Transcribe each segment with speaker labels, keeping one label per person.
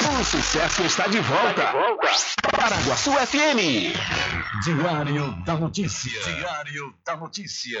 Speaker 1: O sucesso está de volta. Está de volta. Paraguaçu FM.
Speaker 2: Diário da Notícia. Diário da Notícia.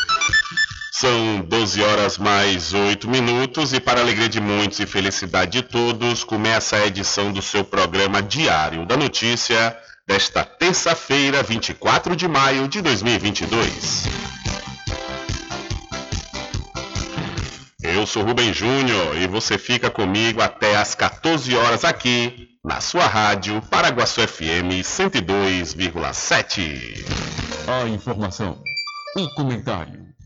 Speaker 3: São 12 horas mais 8 minutos e para alegria de muitos e felicidade de todos, começa a edição do seu programa Diário da Notícia desta terça-feira, 24 de maio de 2022. Eu sou Rubem Júnior e você fica comigo até às 14 horas aqui na sua rádio Paraguaçu FM 102,7.
Speaker 2: A informação, o comentário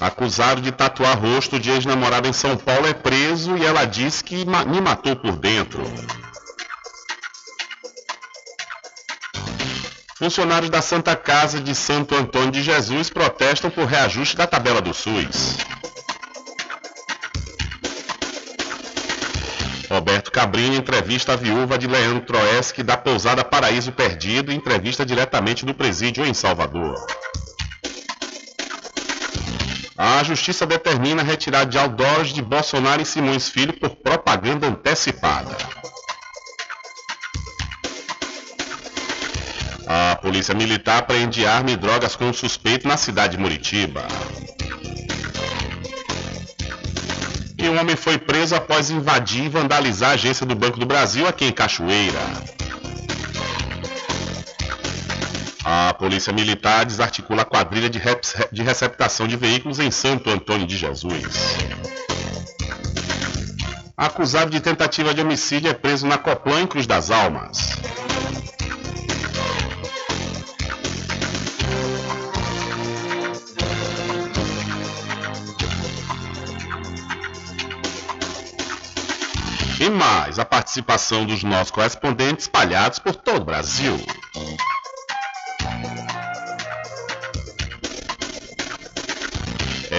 Speaker 3: Acusado de tatuar rosto de ex-namorada em São Paulo é preso e ela diz que me matou por dentro. Funcionários da Santa Casa de Santo Antônio de Jesus protestam por reajuste da tabela do SUS. Roberto Cabrini entrevista a viúva de Leandro Troeski da pousada Paraíso Perdido entrevista diretamente do presídio em Salvador. A justiça determina a retirada de outdoors de Bolsonaro e Simões Filho por propaganda antecipada. A polícia militar prende arma e drogas com um suspeito na cidade de Muritiba. E um homem foi preso após invadir e vandalizar a agência do Banco do Brasil aqui em Cachoeira. A Polícia Militar desarticula a quadrilha de, de receptação de veículos em Santo Antônio de Jesus. Acusado de tentativa de homicídio é preso na Coplan em Cruz das Almas. E mais a participação dos nossos correspondentes espalhados por todo o Brasil.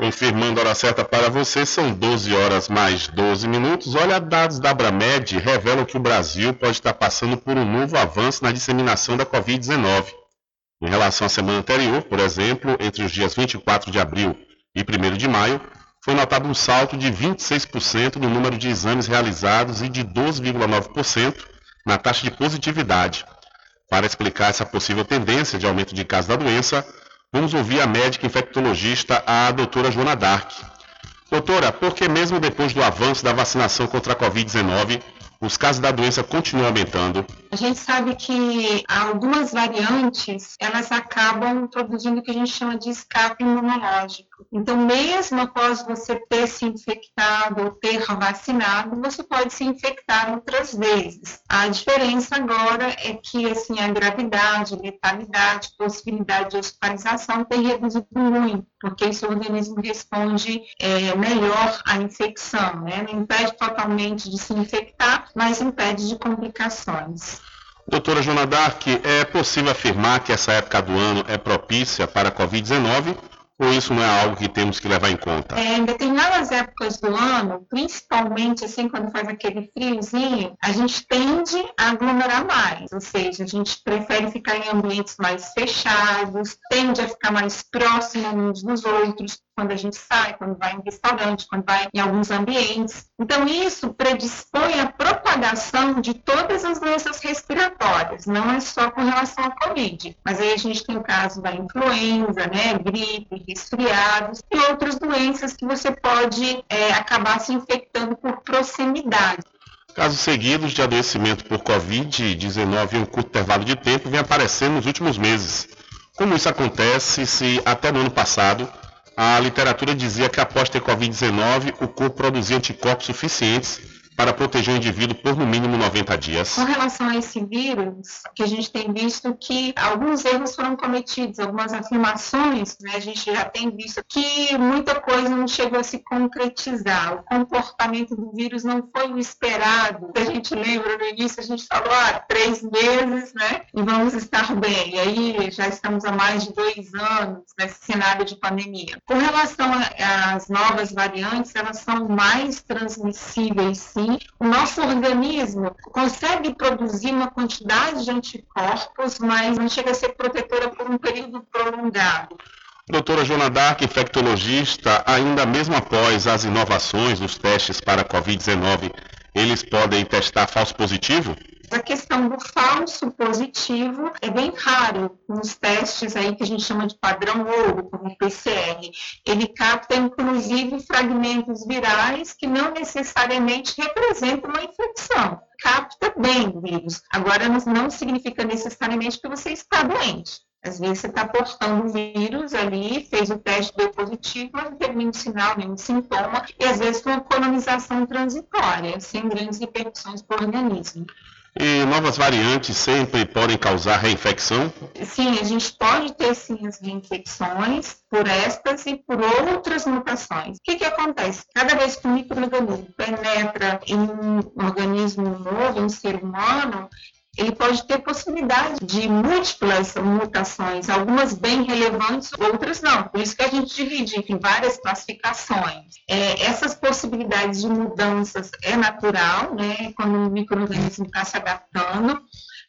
Speaker 3: Confirmando a hora certa para você, são 12 horas mais 12 minutos. Olha, dados da Abramed revelam que o Brasil pode estar passando por um novo avanço na disseminação da Covid-19. Em relação à semana anterior, por exemplo, entre os dias 24 de abril e 1 de maio, foi notado um salto de 26% no número de exames realizados e de 12,9% na taxa de positividade. Para explicar essa possível tendência de aumento de casos da doença, Vamos ouvir a médica infectologista, a doutora Joana Dark. Doutora, por que mesmo depois do avanço da vacinação contra a Covid-19, os casos da doença continuam aumentando?
Speaker 4: A gente sabe que algumas variantes, elas acabam produzindo o que a gente chama de escape imunológico. Então, mesmo após você ter se infectado ou ter vacinado, você pode se infectar outras vezes. A diferença agora é que assim, a gravidade, letalidade, possibilidade de hospitalização tem reduzido muito, porque esse organismo responde é, melhor à infecção, né? não impede totalmente de se infectar, mas impede de complicações.
Speaker 3: Doutora Joana Dark, é possível afirmar que essa época do ano é propícia para a Covid-19 ou isso não é algo que temos que levar em conta?
Speaker 4: É, em determinadas épocas do ano, principalmente assim quando faz aquele friozinho, a gente tende a aglomerar mais, ou seja, a gente prefere ficar em ambientes mais fechados, tende a ficar mais próximo uns dos outros, quando a gente sai, quando vai em restaurante, quando vai em alguns ambientes. Então, isso predispõe à propagação de todas as doenças respiratórias, não é só com relação à Covid. Mas aí a gente tem o caso da influenza, né, gripe, resfriados e outras doenças que você pode é, acabar se infectando por proximidade.
Speaker 3: Casos seguidos de adoecimento por Covid-19 em um curto intervalo de tempo vem aparecendo nos últimos meses. Como isso acontece se até no ano passado a literatura dizia que após ter Covid-19, o corpo produzia anticorpos suficientes para proteger o indivíduo por no mínimo 90 dias?
Speaker 4: Com relação a esse vírus, que a gente tem visto que alguns erros foram cometidos, algumas afirmações, né, a gente já tem visto que muita coisa não chegou a se concretizar. O comportamento do vírus não foi o esperado. A gente lembra no início, a gente falou, ah, três meses, né, e vamos estar bem. E aí já estamos há mais de dois anos nesse cenário de pandemia. Com relação às novas variantes, elas são mais transmissíveis, sim. O nosso organismo consegue produzir uma quantidade de anticorpos, mas não chega a ser protetora por um período prolongado.
Speaker 3: Doutora Joana Dark, infectologista, ainda mesmo após as inovações dos testes para a Covid-19, eles podem testar falso positivo?
Speaker 4: A questão do falso positivo é bem raro nos testes aí que a gente chama de padrão ouro, como o PCR. Ele capta, inclusive, fragmentos virais que não necessariamente representam uma infecção. Capta bem o vírus. Agora, não significa necessariamente que você está doente. Às vezes você está portando o vírus ali, fez o teste, deu positivo, mas não teve nenhum sinal, nenhum sintoma, e às vezes com uma colonização transitória, sem grandes repercussões para o organismo.
Speaker 3: E novas variantes sempre podem causar reinfecção?
Speaker 4: Sim, a gente pode ter sim as reinfecções por estas e por outras mutações. O que, que acontece? Cada vez que o microorganismo penetra em um organismo novo, um ser humano, ele pode ter possibilidade de múltiplas mutações, algumas bem relevantes, outras não. Por isso que a gente divide em várias classificações. É, essas possibilidades de mudanças é natural, né, quando o microorganismo está se adaptando.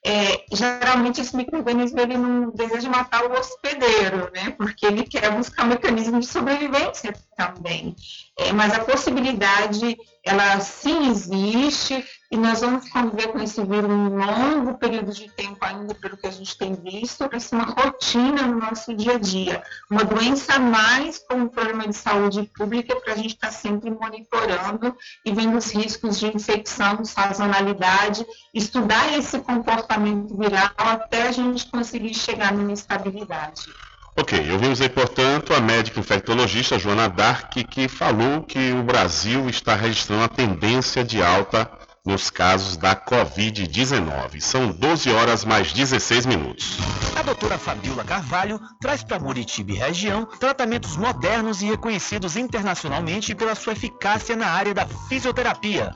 Speaker 4: É, geralmente esse microorganismo ele não deseja matar o hospedeiro, né? Porque ele quer buscar mecanismo de sobrevivência também. É, mas a possibilidade, ela sim existe, e nós vamos conviver com esse vírus um longo período de tempo ainda, pelo que a gente tem visto, para ser uma rotina no nosso dia a dia. Uma doença a mais como problema de saúde pública para a gente estar tá sempre monitorando e vendo os riscos de infecção, sazonalidade, estudar esse comportamento viral até a gente conseguir chegar numa estabilidade.
Speaker 3: Ok, ouvimos aí, portanto, a médica infectologista Joana Dark, que falou que o Brasil está registrando a tendência de alta nos casos da Covid-19. São 12 horas mais 16 minutos.
Speaker 1: A doutora Fabiola Carvalho traz para Muritiba e região tratamentos modernos e reconhecidos internacionalmente pela sua eficácia na área da fisioterapia.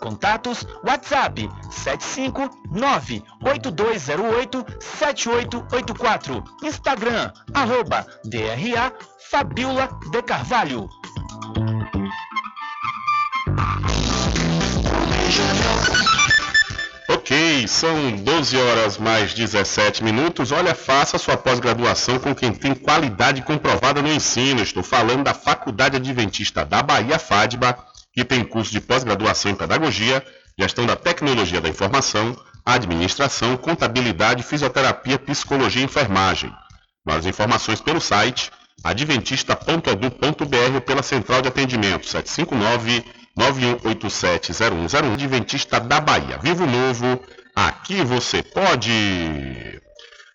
Speaker 1: Contatos WhatsApp 759-8208-7884. Instagram, arroba DRA Fabiola de Carvalho.
Speaker 3: Ok, são 12 horas mais 17 minutos. Olha, faça sua pós-graduação com quem tem qualidade comprovada no ensino. Estou falando da Faculdade Adventista da Bahia, FADBA, que tem curso de pós-graduação em Pedagogia, Gestão da Tecnologia da Informação, Administração, Contabilidade, Fisioterapia, Psicologia e Enfermagem. Mais informações pelo site adventista.edu.br ou pela central de atendimento 759 91870101 Adventista da Bahia. Vivo Novo, aqui você pode.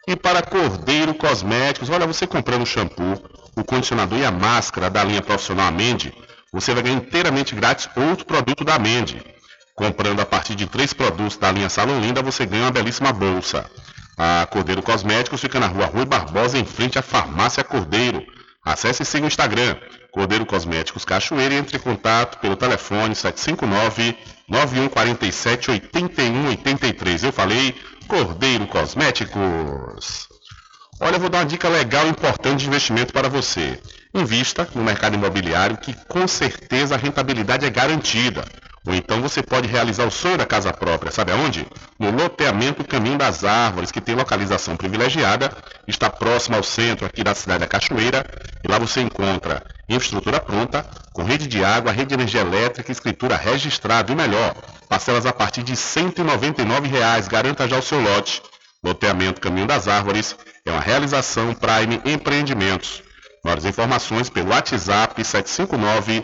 Speaker 3: E para Cordeiro Cosméticos, olha, você comprando o shampoo, o condicionador e a máscara da linha profissional Amende, você vai ganhar inteiramente grátis outro produto da Amende. Comprando a partir de três produtos da linha Salão Linda, você ganha uma belíssima bolsa. A Cordeiro Cosméticos fica na rua Rui Barbosa, em frente à Farmácia Cordeiro. Acesse e siga o Instagram, Cordeiro Cosméticos Cachoeira e entre em contato pelo telefone 759 9147 8183. Eu falei Cordeiro Cosméticos. Olha, eu vou dar uma dica legal e importante de investimento para você. Invista no mercado imobiliário que com certeza a rentabilidade é garantida. Ou então você pode realizar o sonho da casa própria, sabe aonde? No loteamento Caminho das Árvores, que tem localização privilegiada, está próximo ao centro aqui da cidade da Cachoeira, e lá você encontra infraestrutura pronta, com rede de água, rede de energia elétrica, escritura registrada e melhor, parcelas a partir de 199 reais, garanta já o seu lote. Loteamento Caminho das Árvores é uma realização Prime Empreendimentos. Maiores informações pelo WhatsApp 759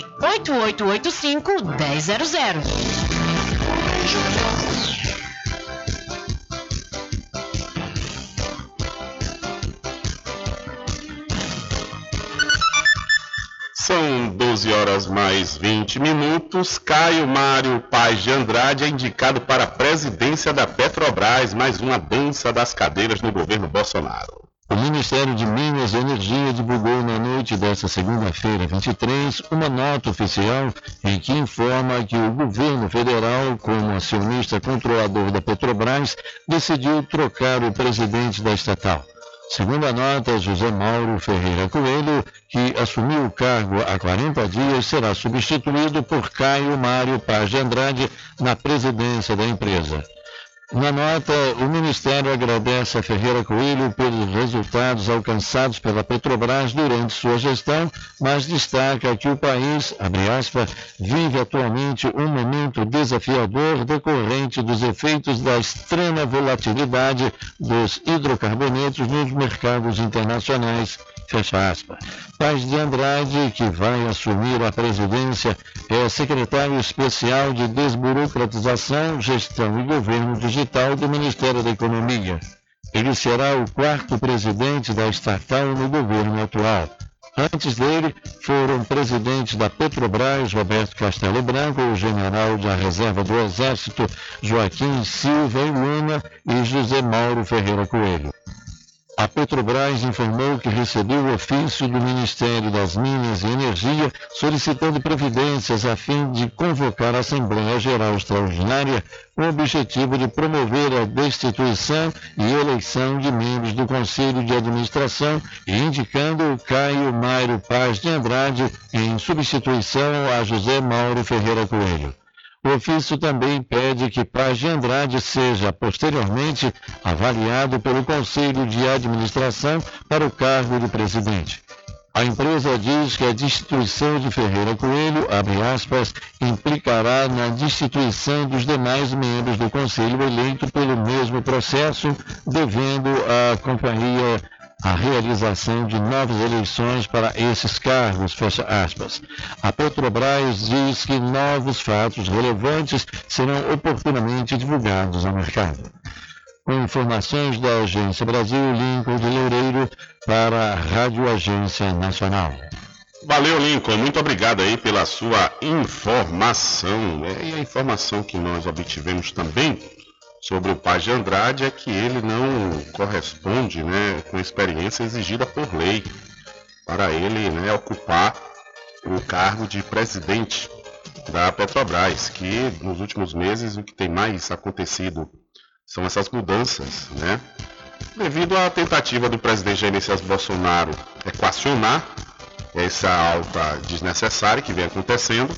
Speaker 5: 98885 100.
Speaker 3: São 12 horas mais 20 minutos. Caio Mário Paz de Andrade é indicado para a presidência da Petrobras, mais uma dança das cadeiras no governo Bolsonaro.
Speaker 6: O Ministério de Minas e Energia divulgou na noite desta segunda-feira, 23, uma nota oficial em que informa que o governo federal, como acionista controlador da Petrobras, decidiu trocar o presidente da estatal. Segundo a nota, José Mauro Ferreira Coelho, que assumiu o cargo há 40 dias, será substituído por Caio Mário Paz de Andrade na presidência da empresa. Na nota, o Ministério agradece a Ferreira Coelho pelos resultados alcançados pela Petrobras durante sua gestão, mas destaca que o país, aspas, vive atualmente um momento desafiador decorrente dos efeitos da extrema volatilidade dos hidrocarbonetos nos mercados internacionais Fecha aspas. Paz de Andrade, que vai assumir a presidência, é secretário especial de Desburocratização, Gestão e Governo Digital do Ministério da Economia. Ele será o quarto presidente da estatal no governo atual. Antes dele, foram presidentes da Petrobras, Roberto Castelo Branco, o general da Reserva do Exército, Joaquim Silva e Luna e José Mauro Ferreira Coelho. A Petrobras informou que recebeu o ofício do Ministério das Minas e Energia solicitando providências a fim de convocar a Assembleia Geral Extraordinária com o objetivo de promover a destituição e eleição de membros do Conselho de Administração e indicando Caio Mário Paz de Andrade em substituição a José Mauro Ferreira Coelho. O ofício também pede que Paz de Andrade seja posteriormente avaliado pelo Conselho de Administração para o cargo de presidente. A empresa diz que a destituição de Ferreira Coelho, abre aspas, implicará na destituição dos demais membros do Conselho eleito pelo mesmo processo, devendo a companhia a realização de novas eleições para esses cargos, fecha aspas. A Petrobras diz que novos fatos relevantes serão oportunamente divulgados ao mercado. Com informações da Agência Brasil, Lincoln de Loureiro para a Rádio Agência Nacional.
Speaker 3: Valeu, Lincoln. Muito obrigado aí pela sua informação. É, e a informação que nós obtivemos também sobre o Paz de Andrade é que ele não corresponde né, com a experiência exigida por lei para ele né, ocupar o cargo de presidente da Petrobras, que nos últimos meses o que tem mais acontecido são essas mudanças, né? Devido à tentativa do presidente Jair Messias Bolsonaro equacionar essa alta desnecessária que vem acontecendo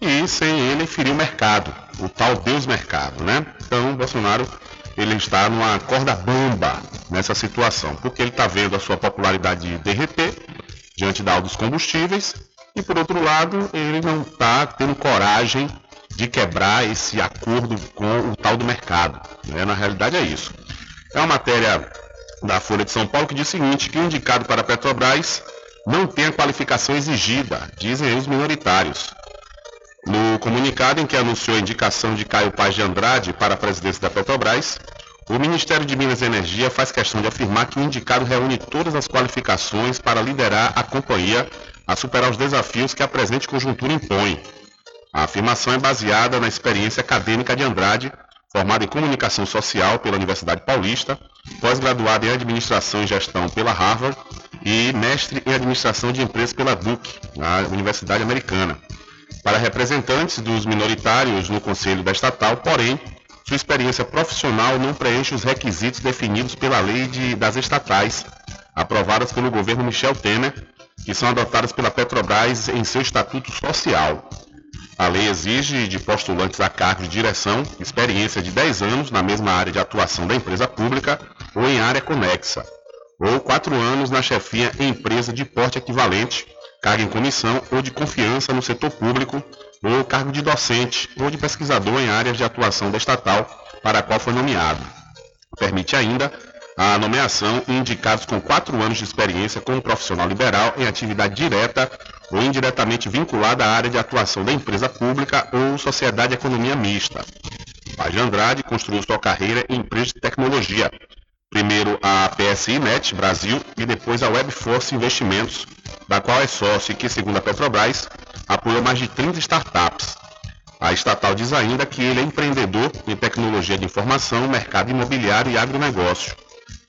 Speaker 3: e sem ele ferir o mercado, o tal Deus mercado, né? Então, Bolsonaro ele está numa corda bamba nessa situação, porque ele está vendo a sua popularidade derreter diante da dos combustíveis e, por outro lado, ele não está tendo coragem de quebrar esse acordo com o tal do mercado. Né? Na realidade é isso. É uma matéria da Folha de São Paulo que diz o seguinte, que o indicado para a Petrobras não tem a qualificação exigida, dizem os minoritários. No comunicado em que anunciou a indicação de Caio Paz de Andrade para a presidência da Petrobras, o Ministério de Minas e Energia faz questão de afirmar que o indicado reúne todas as qualificações para liderar a companhia a superar os desafios que a presente conjuntura impõe. A afirmação é baseada na experiência acadêmica de Andrade, formado em Comunicação Social pela Universidade Paulista, pós-graduado em Administração e Gestão pela Harvard e mestre em Administração de Empresas pela Duke, na Universidade Americana. Para representantes dos minoritários no Conselho da Estatal, porém, sua experiência profissional não preenche os requisitos definidos pela lei de, das estatais, aprovadas pelo governo Michel Temer, que são adotadas pela Petrobras em seu estatuto social. A lei exige de postulantes a cargo de direção experiência de 10 anos na mesma área de atuação da empresa pública ou em área conexa, ou 4 anos na chefia em empresa de porte equivalente, cargo em comissão ou de confiança no setor público, ou cargo de docente ou de pesquisador em áreas de atuação da estatal para a qual foi nomeado. Permite ainda a nomeação indicados com 4 anos de experiência como profissional liberal em atividade direta ou indiretamente vinculada à área de atuação da empresa pública ou sociedade de economia mista. Paz de Andrade construiu sua carreira em empresas de tecnologia, primeiro a PSI Net Brasil e depois a Webforce Investimentos, da qual é sócio e que, segundo a Petrobras, apoiou mais de 30 startups. A estatal diz ainda que ele é empreendedor em tecnologia de informação, mercado imobiliário e agronegócio.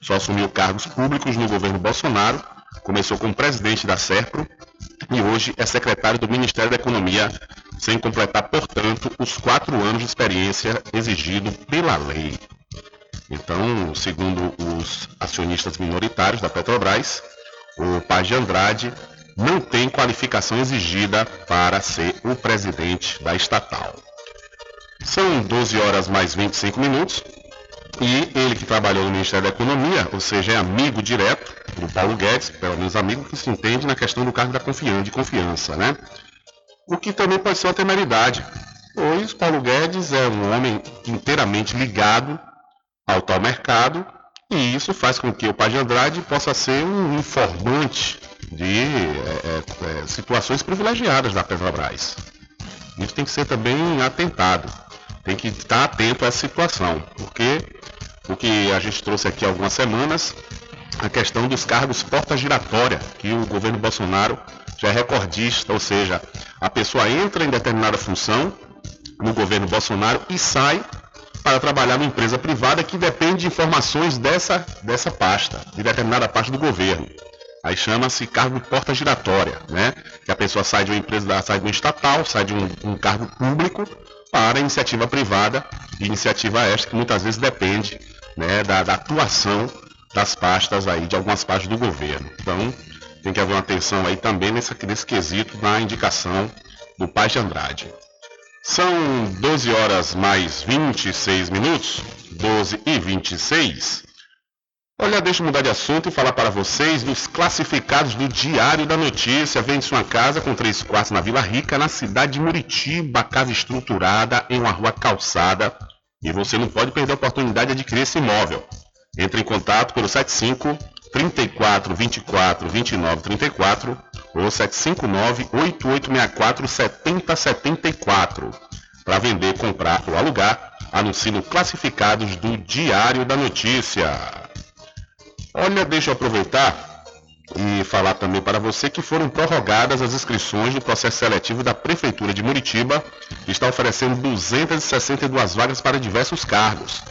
Speaker 3: Só assumiu cargos públicos no governo Bolsonaro, começou como presidente da SERPRO e hoje é secretário do Ministério da Economia, sem completar, portanto, os quatro anos de experiência exigido pela lei. Então, segundo os acionistas minoritários da Petrobras, o Paz de Andrade não tem qualificação exigida para ser o presidente da estatal. São 12 horas mais 25 minutos e ele que trabalhou no Ministério da Economia, ou seja, é amigo direto do Paulo Guedes, pelo menos amigo que se entende na questão do cargo da confiança, de confiança, né? O que também pode ser uma temeridade, pois Paulo Guedes é um homem inteiramente ligado ao tal mercado e isso faz com que o Pai de Andrade possa ser um informante de é, é, é, situações privilegiadas da Petrobras. Isso tem que ser também atentado, tem que estar atento essa situação, porque o que a gente trouxe aqui há algumas semanas, a questão dos cargos porta giratória, que o governo Bolsonaro já é recordista, ou seja, a pessoa entra em determinada função no governo Bolsonaro e sai para trabalhar numa empresa privada que depende de informações dessa, dessa pasta, de determinada parte do governo. Aí chama-se cargo porta giratória, né? Que a pessoa sai de uma empresa, sai de um estatal, sai de um, um cargo público para iniciativa privada, iniciativa esta que muitas vezes depende né, da, da, atuação das pastas aí, de algumas partes do governo. Então, tem que haver uma atenção aí também nesse, nesse quesito na indicação do Paz de Andrade. São 12 horas mais 26 minutos, 12 e 26. Olha, deixa eu mudar de assunto e falar para vocês dos classificados do Diário da Notícia. Vende sua casa com três quartos na Vila Rica, na cidade de Muritiba, casa estruturada em uma rua calçada. E você não pode perder a oportunidade de adquirir esse imóvel. Entre em contato pelo 75 34 24 29 34 ou 759 8864 7074. Para vender, comprar ou alugar, anuncie Classificados do Diário da Notícia. Olha, deixa eu aproveitar e falar também para você que foram prorrogadas as inscrições do processo seletivo da Prefeitura de Muritiba, que está oferecendo 262 vagas para diversos cargos.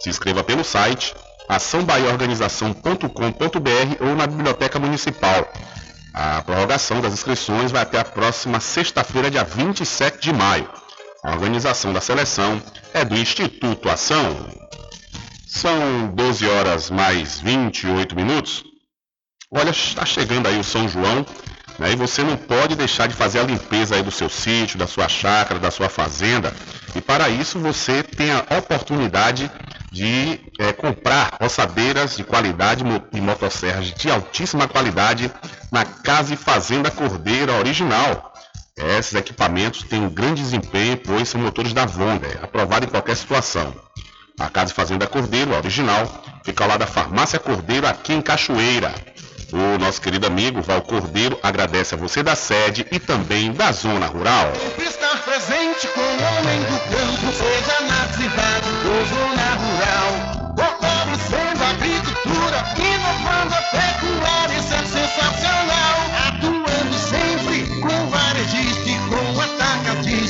Speaker 3: Se inscreva pelo site açãobaiaorganização.com.br ou na Biblioteca Municipal. A prorrogação das inscrições vai até a próxima sexta-feira, dia 27 de maio. A organização da seleção é do Instituto Ação. São 12 horas mais 28 minutos. Olha, está chegando aí o São João, né? E você não pode deixar de fazer a limpeza aí do seu sítio, da sua chácara, da sua fazenda. E para isso você tem a oportunidade de é, comprar roçadeiras de qualidade e motosserras de altíssima qualidade na Casa e Fazenda Cordeira original. Esses equipamentos têm um grande desempenho, pois são motores da Vonda, aprovado em qualquer situação. A Casa e Fazenda Cordeiro, original, fica ao lado da Farmácia Cordeiro, aqui em Cachoeira. O nosso querido amigo Val Cordeiro agradece a você da sede e também da zona rural.
Speaker 7: Estar presente com o homem do campo, seja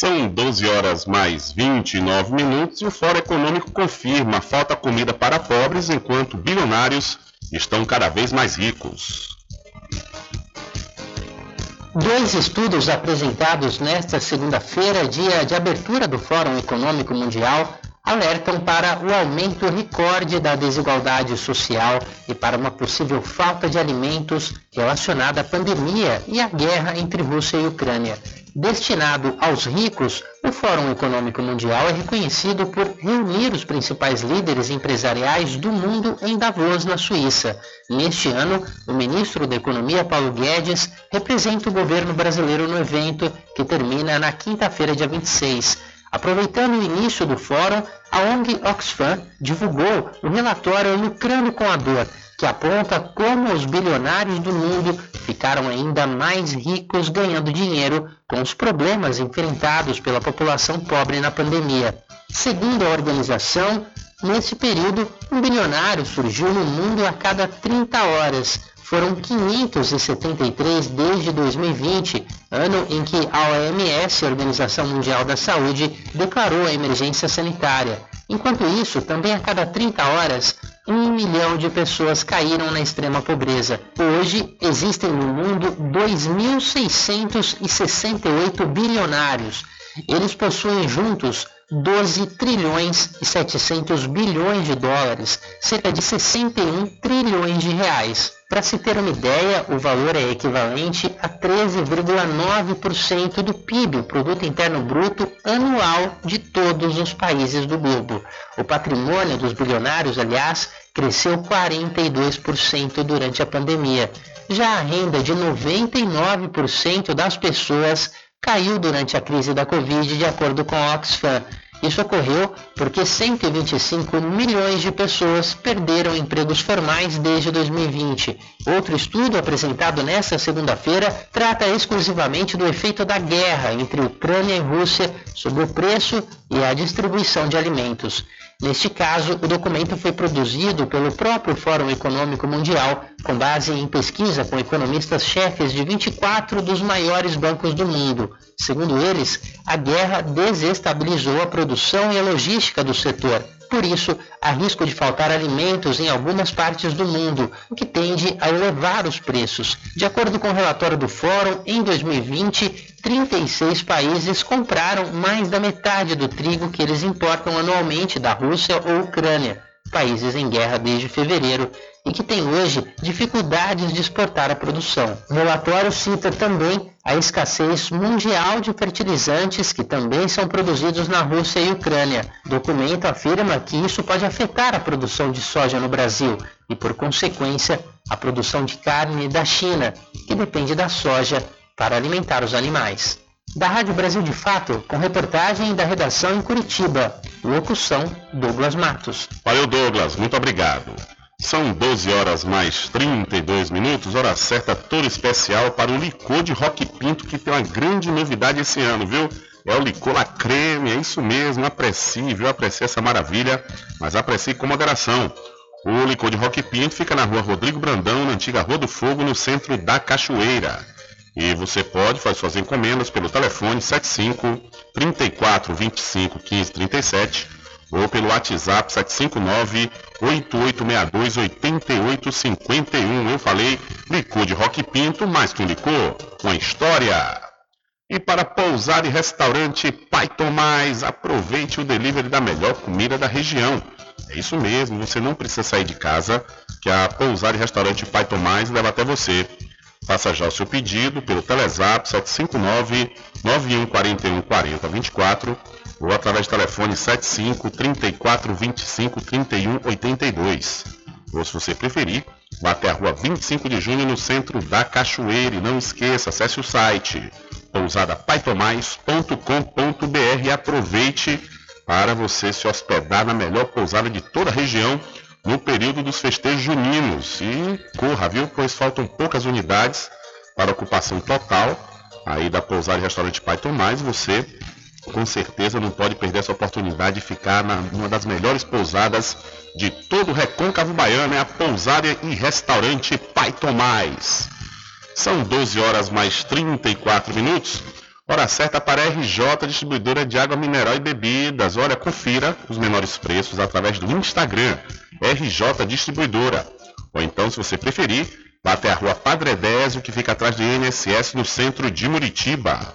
Speaker 3: são 12 horas mais 29 minutos e o Fórum Econômico confirma falta comida para pobres enquanto bilionários estão cada vez mais ricos.
Speaker 8: Dois estudos apresentados nesta segunda-feira, dia de abertura do Fórum Econômico Mundial, alertam para o aumento recorde da desigualdade social e para uma possível falta de alimentos relacionada à pandemia e à guerra entre Rússia e Ucrânia. Destinado aos ricos, o Fórum Econômico Mundial é reconhecido por reunir os principais líderes empresariais do mundo em Davos, na Suíça. Neste ano, o ministro da Economia, Paulo Guedes, representa o governo brasileiro no evento, que termina na quinta-feira, dia 26. Aproveitando o início do fórum, a ONG Oxfam divulgou o relatório Lucrando com a Dor, que aponta como os bilionários do mundo ficaram ainda mais ricos ganhando dinheiro com os problemas enfrentados pela população pobre na pandemia. Segundo a organização, nesse período, um bilionário surgiu no mundo a cada 30 horas, foram 573 desde 2020, ano em que a OMS, Organização Mundial da Saúde, declarou a emergência sanitária. Enquanto isso, também a cada 30 horas, um milhão de pessoas caíram na extrema pobreza. Hoje, existem no mundo 2.668 bilionários. Eles possuem juntos 12 trilhões e 700 bilhões de dólares, cerca de 61 trilhões de reais. Para se ter uma ideia, o valor é equivalente a 13,9% do PIB, o Produto Interno Bruto anual de todos os países do globo. O patrimônio dos bilionários, aliás, cresceu 42% durante a pandemia. Já a renda de 99% das pessoas caiu durante a crise da Covid, de acordo com a Oxfam. Isso ocorreu porque 125 milhões de pessoas perderam empregos formais desde 2020. Outro estudo apresentado nesta segunda-feira trata exclusivamente do efeito da guerra entre Ucrânia e Rússia sobre o preço e a distribuição de alimentos. Neste caso, o documento foi produzido pelo próprio Fórum Econômico Mundial, com base em pesquisa com economistas-chefes de 24 dos maiores bancos do mundo. Segundo eles, a guerra desestabilizou a produção e a logística do setor. Por isso, há risco de faltar alimentos em algumas partes do mundo, o que tende a elevar os preços. De acordo com o relatório do Fórum, em 2020, 36 países compraram mais da metade do trigo que eles importam anualmente da Rússia ou Ucrânia, países em guerra desde fevereiro e que têm hoje dificuldades de exportar a produção. O relatório cita também a escassez mundial de fertilizantes que também são produzidos na Rússia e Ucrânia. O documento afirma que isso pode afetar a produção de soja no Brasil e, por consequência, a produção de carne da China, que depende da soja para alimentar os animais. Da Rádio Brasil de Fato, com reportagem da redação em Curitiba. Locução Douglas Matos.
Speaker 3: Valeu, Douglas. Muito obrigado. São 12 horas mais 32 minutos, hora certa toda especial para o licor de Rock Pinto, que tem uma grande novidade esse ano, viu? É o licor La Creme, é isso mesmo, aprecie, viu? Aprecie essa maravilha, mas aprecie com moderação. O licor de Rock Pinto fica na rua Rodrigo Brandão, na antiga Rua do Fogo, no centro da Cachoeira. E você pode fazer suas encomendas pelo telefone 75 34 25 15 37 ou pelo WhatsApp 759 8862 8851. Eu falei licor de Rock Pinto, mais que um licor, uma história. E para pousar e restaurante Pai Tomás, aproveite o delivery da melhor comida da região. É isso mesmo, você não precisa sair de casa, que a pousar e restaurante Pai Tomás leva até você. Faça já o seu pedido pelo Telezap 759 9141 4024 ou através do telefone 75 34 25 31 82. Ou se você preferir, vá até a rua 25 de junho no centro da Cachoeira e não esqueça, acesse o site pousadapaitomais.com.br e aproveite para você se hospedar na melhor pousada de toda a região no período dos festejos juninos. E corra, viu? Pois faltam poucas unidades para ocupação total aí da pousada e restaurante Tomás, você com certeza não pode perder essa oportunidade de ficar na, numa das melhores pousadas de todo o recôncavo baiano, é a pousada e restaurante Pai Tomás. São 12 horas mais 34 minutos. Hora certa para a RJ Distribuidora de Água Mineral e Bebidas. Olha, confira os menores preços através do Instagram, RJ Distribuidora. Ou então, se você preferir, vá até a rua Padre Désio, que fica atrás do INSS, no centro de Muritiba.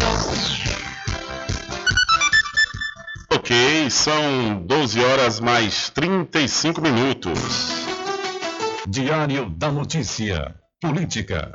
Speaker 3: Ok, são 12 horas mais 35 minutos.
Speaker 2: Diário da Notícia. Política.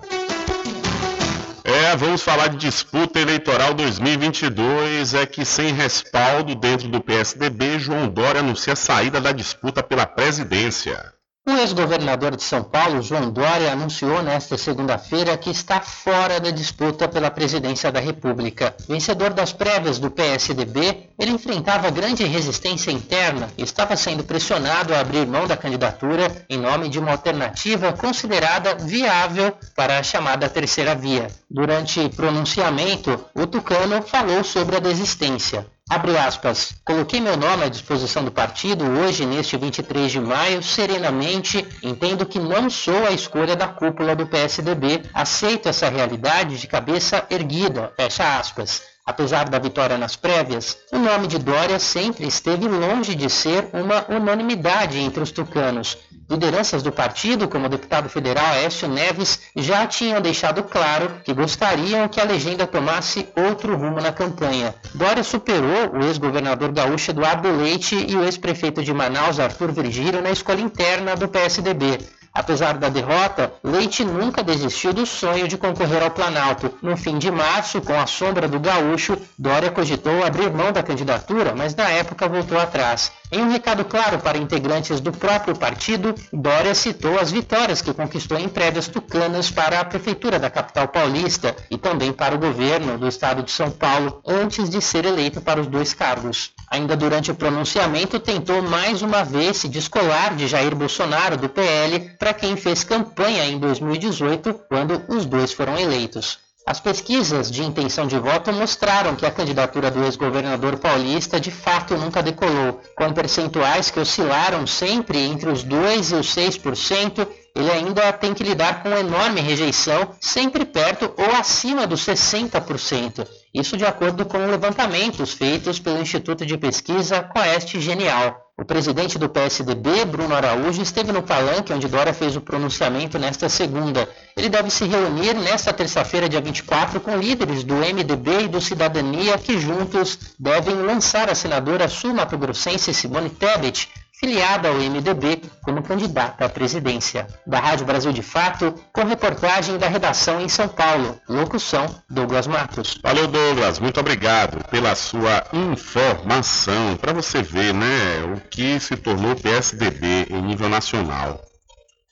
Speaker 3: É, vamos falar de disputa eleitoral 2022. É que sem respaldo dentro do PSDB, João Dória anuncia a saída da disputa pela presidência.
Speaker 8: O ex-governador de São Paulo, João Dória, anunciou nesta segunda-feira que está fora da disputa pela presidência da República. Vencedor das prévias do PSDB, ele enfrentava grande resistência interna e estava sendo pressionado a abrir mão da candidatura em nome de uma alternativa considerada viável para a chamada terceira via. Durante pronunciamento, o tucano falou sobre a desistência. Abre aspas. Coloquei meu nome à disposição do partido hoje, neste 23 de maio, serenamente. Entendo que não sou a escolha da cúpula do PSDB. Aceito essa realidade de cabeça erguida. Fecha aspas. Apesar da vitória nas prévias, o nome de Dória sempre esteve longe de ser uma unanimidade entre os tucanos. Lideranças do partido, como o deputado federal Aécio Neves, já tinham deixado claro que gostariam que a legenda tomasse outro rumo na campanha. Dória superou o ex-governador gaúcho Eduardo Leite e o ex-prefeito de Manaus, Arthur Virgílio, na escolha interna do PSDB. Apesar da derrota, Leite nunca desistiu do sonho de concorrer ao Planalto. No fim de março, com a sombra do gaúcho, Dória cogitou abrir mão da candidatura, mas na época voltou atrás. Em um recado claro para integrantes do próprio partido, Dória citou as vitórias que conquistou em prévias tucanas para a prefeitura da capital paulista e também para o governo do estado de São Paulo, antes de ser eleito para os dois cargos. Ainda durante o pronunciamento, tentou mais uma vez se descolar de Jair Bolsonaro do PL para quem fez campanha em 2018, quando os dois foram eleitos. As pesquisas de intenção de voto mostraram que a candidatura do ex-governador paulista de fato nunca decolou, com percentuais que oscilaram sempre entre os 2 e os 6%. Ele ainda tem que lidar com enorme rejeição, sempre perto ou acima dos 60%. Isso de acordo com levantamentos feitos pelo Instituto de Pesquisa Coeste Genial. O presidente do PSDB, Bruno Araújo, esteve no palanque onde Dória fez o pronunciamento nesta segunda. Ele deve se reunir nesta terça-feira, dia 24, com líderes do MDB e do Cidadania, que juntos devem lançar a senadora sul-mato-grossense Simone Tebet filiada ao MDB como candidata à presidência. Da Rádio Brasil de Fato, com reportagem da redação em São Paulo. Locução, Douglas Matos.
Speaker 3: Valeu, Douglas. Muito obrigado pela sua informação. Para você ver, né, o que se tornou o PSDB em nível nacional.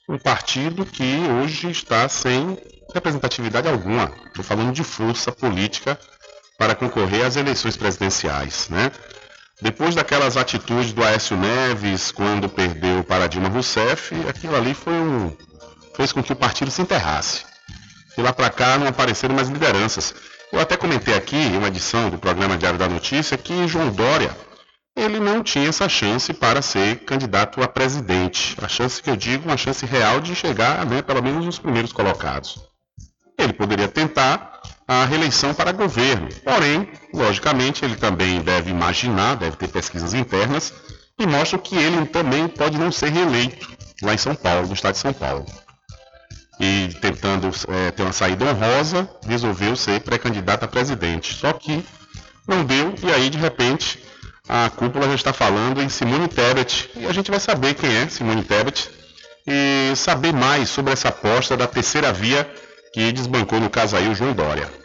Speaker 3: Um partido que hoje está sem representatividade alguma. Estou falando de força política para concorrer às eleições presidenciais, né? Depois daquelas atitudes do Aécio Neves, quando perdeu para Dilma Rousseff, aquilo ali foi um, fez com que o partido se enterrasse. De lá para cá não apareceram mais lideranças. Eu até comentei aqui, em uma edição do programa Diário da Notícia, que João Dória ele não tinha essa chance para ser candidato a presidente. A chance que eu digo, uma chance real de chegar, né, pelo menos nos primeiros colocados. Ele poderia tentar a reeleição para governo, porém, logicamente, ele também deve imaginar, deve ter pesquisas internas, e mostram que ele também pode não ser reeleito lá em São Paulo, no estado de São Paulo. E tentando é, ter uma saída honrosa, resolveu ser pré-candidato a presidente. Só que não deu, e aí de repente a cúpula já está falando em Simone Tebet e a gente vai saber quem é Simone Tebet e saber mais sobre essa aposta da terceira via que desbancou no caso aí o João Dória.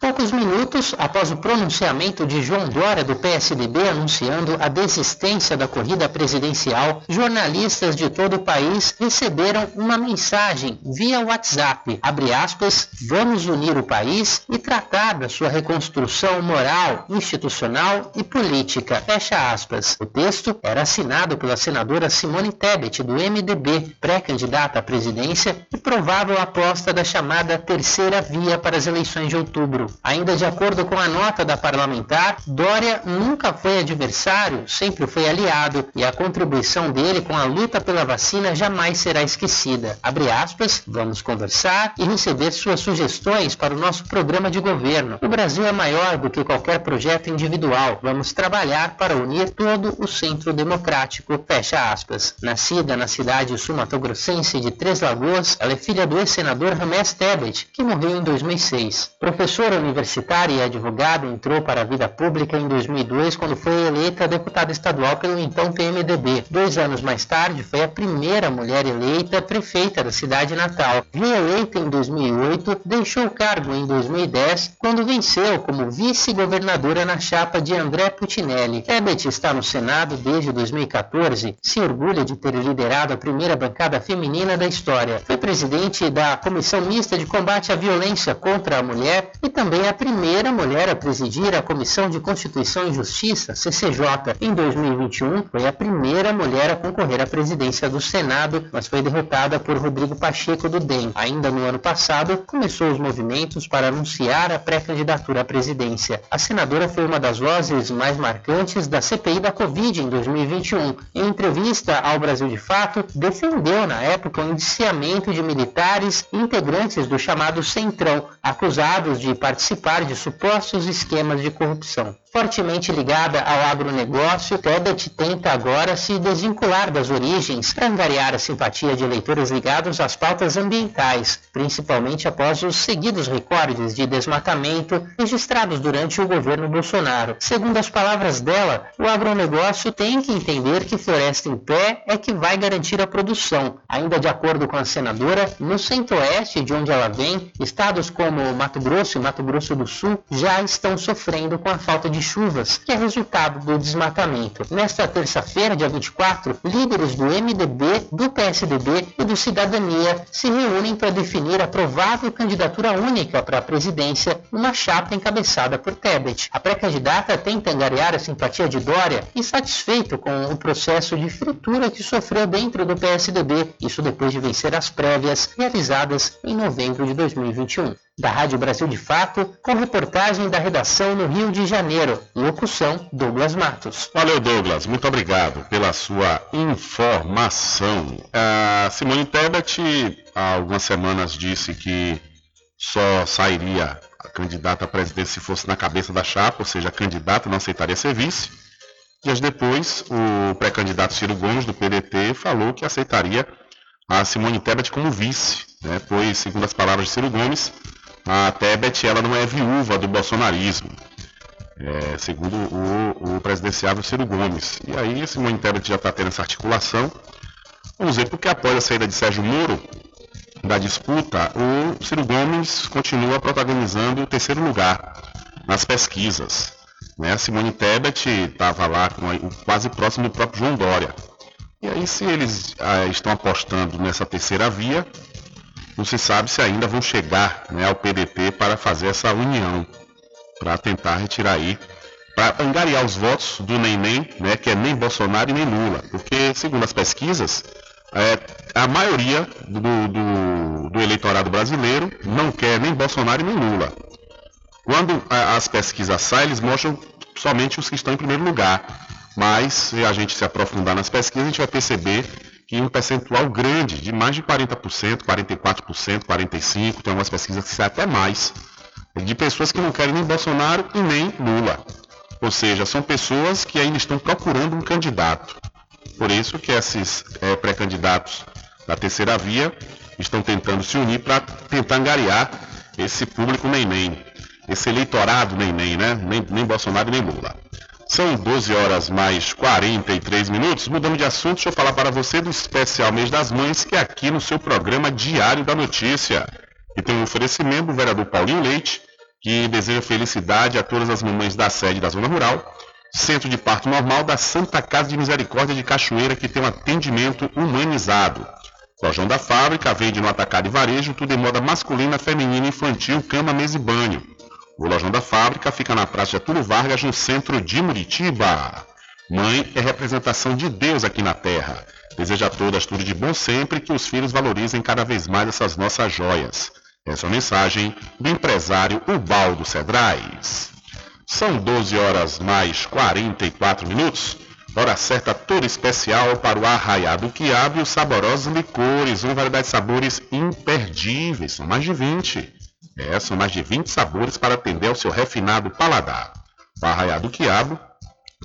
Speaker 8: Poucos minutos após o pronunciamento de João Dória do PSDB anunciando a desistência da corrida presidencial, jornalistas de todo o país receberam uma mensagem via WhatsApp, aspas, vamos unir o país e tratar da sua reconstrução moral, institucional e política, fecha aspas. O texto era assinado pela senadora Simone Tebet do MDB, pré-candidata à presidência e provável aposta da chamada terceira via para as eleições de outubro. Ainda de acordo com a nota da parlamentar, Dória nunca foi adversário, sempre foi aliado, e a contribuição dele com a luta pela vacina jamais será esquecida. Abre aspas, vamos conversar e receber suas sugestões para o nosso programa de governo. O Brasil é maior do que qualquer projeto individual. Vamos trabalhar para unir todo o centro democrático. Fecha aspas. Nascida na cidade sul-mato-grossense de Três Lagoas, ela é filha do ex-senador Ramés Tebet, que morreu em 2006. Professora universitária e advogada, entrou para a vida pública em 2002, quando foi eleita deputada estadual pelo então PMDB. Dois anos mais tarde, foi a primeira mulher eleita prefeita da cidade natal. Reeleita em 2008, deixou o cargo em 2010, quando venceu como vice-governadora na chapa de André Putinelli. Tebet está no Senado desde 2014, se orgulha de ter liderado a primeira bancada feminina da história. Foi presidente da Comissão Mista de Combate à Violência contra a Mulher e também também a primeira mulher a presidir a Comissão de Constituição e Justiça, CCJ. Em 2021, foi a primeira mulher a concorrer à presidência do Senado, mas foi derrotada por Rodrigo Pacheco do DEM. Ainda no ano passado, começou os movimentos para anunciar a pré-candidatura à presidência. A senadora foi uma das vozes mais marcantes da CPI da Covid em 2021. Em entrevista ao Brasil de Fato, defendeu na época o indiciamento de militares integrantes do chamado Centrão, acusados de participar participar de supostos esquemas de corrupção fortemente ligada ao agronegócio, Tebet tenta agora se desvincular das origens para angariar a simpatia de eleitores ligados às pautas ambientais, principalmente após os seguidos recordes de desmatamento registrados durante o governo Bolsonaro. Segundo as palavras dela, o agronegócio tem que entender que floresta em pé é que vai garantir a produção. Ainda de acordo com a senadora, no centro-oeste de onde ela vem, estados como Mato Grosso e Mato Grosso do Sul já estão sofrendo com a falta de chuvas, que é resultado do desmatamento. Nesta terça-feira, dia 24, líderes do MDB, do PSDB e do Cidadania se reúnem para definir a provável candidatura única para a presidência numa chapa encabeçada por Tebet. A pré-candidata tenta angariar a simpatia de Dória e satisfeito com o processo de fritura que sofreu dentro do PSDB, isso depois de vencer as prévias realizadas em novembro de 2021 da Rádio Brasil de Fato, com reportagem da redação no Rio de Janeiro. Locução Douglas Matos.
Speaker 3: Valeu, Douglas. Muito obrigado pela sua informação. A Simone Tebet, há algumas semanas, disse que só sairia a candidata à presidência se fosse na cabeça da chapa, ou seja, a candidata não aceitaria ser vice. Dias depois, o pré-candidato Ciro Gomes, do PDT, falou que aceitaria a Simone Tebet como vice, né? pois, segundo as palavras de Ciro Gomes, a Tebet ela não é viúva do bolsonarismo, é, segundo o, o presidenciável Ciro Gomes. E aí Simone Tebet já está tendo essa articulação. Vamos ver, porque após a saída de Sérgio Moro da disputa, o Ciro Gomes continua protagonizando o terceiro lugar nas pesquisas. Né? A Simone Tebet estava lá com, quase próximo do próprio João Dória. E aí, se eles ah, estão apostando nessa terceira via, não se sabe se ainda vão chegar né, ao PDT para fazer essa união, para tentar retirar aí para angariar os votos do nem nem, né, que é nem Bolsonaro e nem Lula. Porque, segundo as pesquisas, é, a maioria do, do, do, eleitorado brasileiro não quer nem Bolsonaro e nem Lula. Quando a, as pesquisas saem, eles mostram somente os que estão em primeiro lugar. Mas, se a gente se aprofundar nas pesquisas, a gente vai perceber que um percentual grande, de mais de 40%, 44%, 45%, tem algumas pesquisas que até mais, de pessoas que não querem nem Bolsonaro e nem Lula. Ou seja, são pessoas que ainda estão procurando um candidato. Por isso que esses é, pré-candidatos da terceira via estão tentando se unir para tentar angariar esse público nem-nem, esse eleitorado nem-nem, né? Nem, nem Bolsonaro nem Lula. São 12 horas mais 43 minutos. Mudando de assunto, deixa eu falar para você do especial Mês das Mães, que é aqui no seu programa Diário da Notícia. E tem um oferecimento do vereador Paulinho Leite, que deseja felicidade a todas as mamães da sede da Zona Rural, Centro de Parto Normal da Santa Casa de Misericórdia de Cachoeira, que tem um atendimento humanizado. Lojão da Fábrica vende no atacado e varejo tudo em moda masculina, feminina, infantil, cama, mesa e banho. O Lojão da Fábrica fica na Praça Getúlio Vargas, no centro de Muritiba. Mãe é representação de Deus aqui na Terra. Deseja a todas tudo de bom sempre que os filhos valorizem cada vez mais essas nossas joias. Essa é a mensagem do empresário Ubaldo Cedrais. São 12 horas mais 44 minutos. Hora certa toda especial para o arraiado quiabo e os saborosos licores, uma variedade de sabores imperdíveis, são mais de 20. É, são mais de 20 sabores para atender ao seu refinado paladar. O Arraiado Quiabo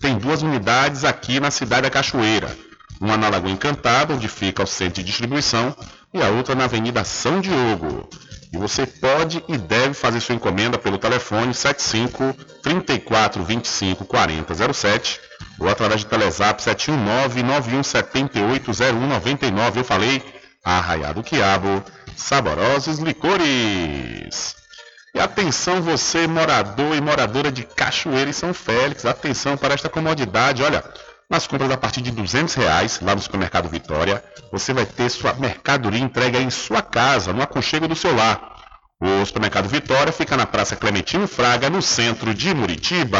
Speaker 3: tem duas unidades aqui na cidade da Cachoeira. Uma na Lagoa Encantada, onde fica o centro de distribuição, e a outra na Avenida São Diogo. E você pode e deve fazer sua encomenda pelo telefone 75 34 25 40 07 ou através do Telezap 719 9178 0199. Eu falei Arraiado Quiabo saborosos licores. E atenção você, morador e moradora de Cachoeira e São Félix, atenção para esta comodidade, olha, nas compras a partir de 200 reais lá no supermercado Vitória, você vai ter sua mercadoria entregue em sua casa, no aconchego do seu lar. O supermercado Vitória fica na Praça Clementino Fraga, no centro de Muritiba.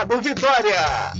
Speaker 9: Mercado Vitória.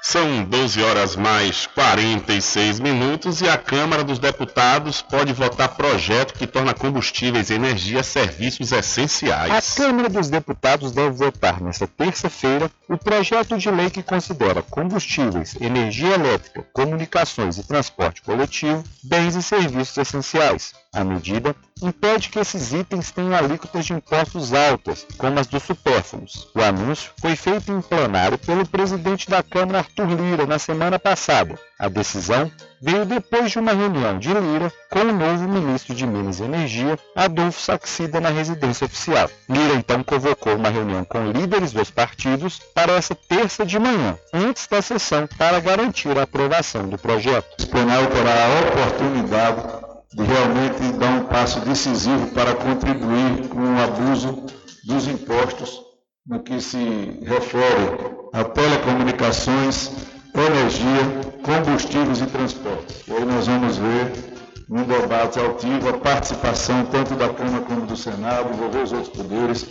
Speaker 3: São 12 horas mais 46 minutos e a Câmara dos Deputados pode votar projeto que torna combustíveis e energia serviços essenciais.
Speaker 10: A Câmara dos Deputados deve votar nesta terça-feira o projeto de lei que considera combustíveis, energia elétrica, comunicações e transporte coletivo bens e serviços essenciais. A medida impede que esses itens tenham alíquotas de impostos altas, como as dos supérfluos. O anúncio foi feito em plenário pelo presidente da Câmara, Arthur Lira, na semana passada. A decisão veio depois de uma reunião de Lira com o novo ministro de Minas e Energia, Adolfo Saxida, na residência oficial. Lira então convocou uma reunião com líderes dos partidos para essa terça de manhã, antes da sessão, para garantir a aprovação do projeto.
Speaker 11: O plenário terá a oportunidade de realmente dar um passo decisivo para contribuir com o abuso dos impostos no que se refere a telecomunicações, energia, combustíveis e transportes. E aí nós vamos ver num debate altivo a participação tanto da Câmara como do Senado, envolver os outros poderes,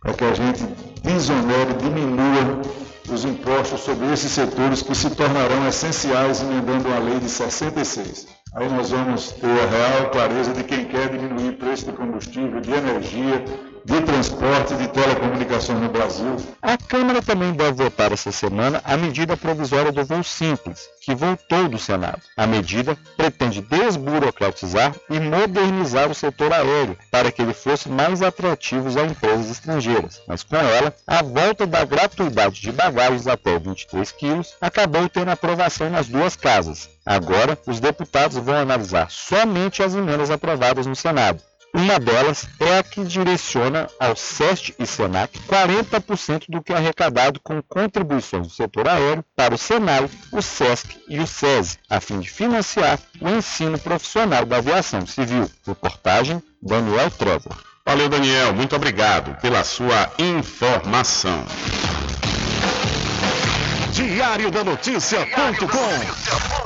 Speaker 11: para que a gente desonere, diminua os impostos sobre esses setores que se tornarão essenciais emendando a lei de 66. Aí nós vamos ter a real clareza de quem quer diminuir o preço de combustível, de energia de transporte e de telecomunicações no Brasil.
Speaker 10: A Câmara também deve votar essa semana a medida provisória do voo simples, que voltou do Senado. A medida pretende desburocratizar e modernizar o setor aéreo para que ele fosse mais atrativo a empresas estrangeiras. Mas com ela, a volta da gratuidade de bagagens até 23 quilos acabou tendo aprovação nas duas casas. Agora, os deputados vão analisar somente as emendas aprovadas no Senado. Uma delas é a que direciona ao SEST e SENAC 40% do que é arrecadado com contribuições do setor aéreo para o SENAI, o SESC e o SESI, a fim de financiar o ensino profissional da aviação civil. Reportagem Daniel Trevor.
Speaker 3: Valeu, Daniel. Muito obrigado pela sua informação.
Speaker 2: Diário da Notícia.com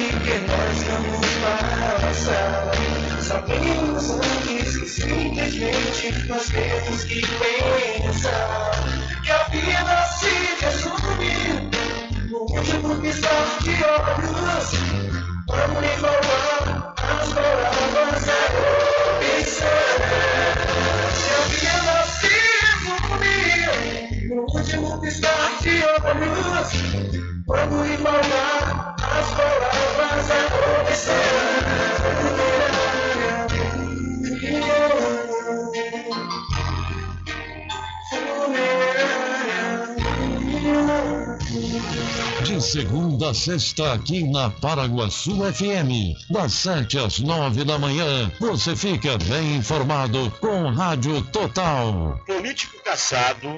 Speaker 7: que nós vamos passar. Sabemos antes que simplesmente nós temos que pensar que a vida se resume no último piscar de olhos. Vamos igualar as
Speaker 12: Descarte ônibus, quando embalar as palavras
Speaker 13: De segunda a sexta, aqui na Paraguaçu FM, das sete às nove da manhã, você fica bem informado com Rádio Total.
Speaker 14: Político caçado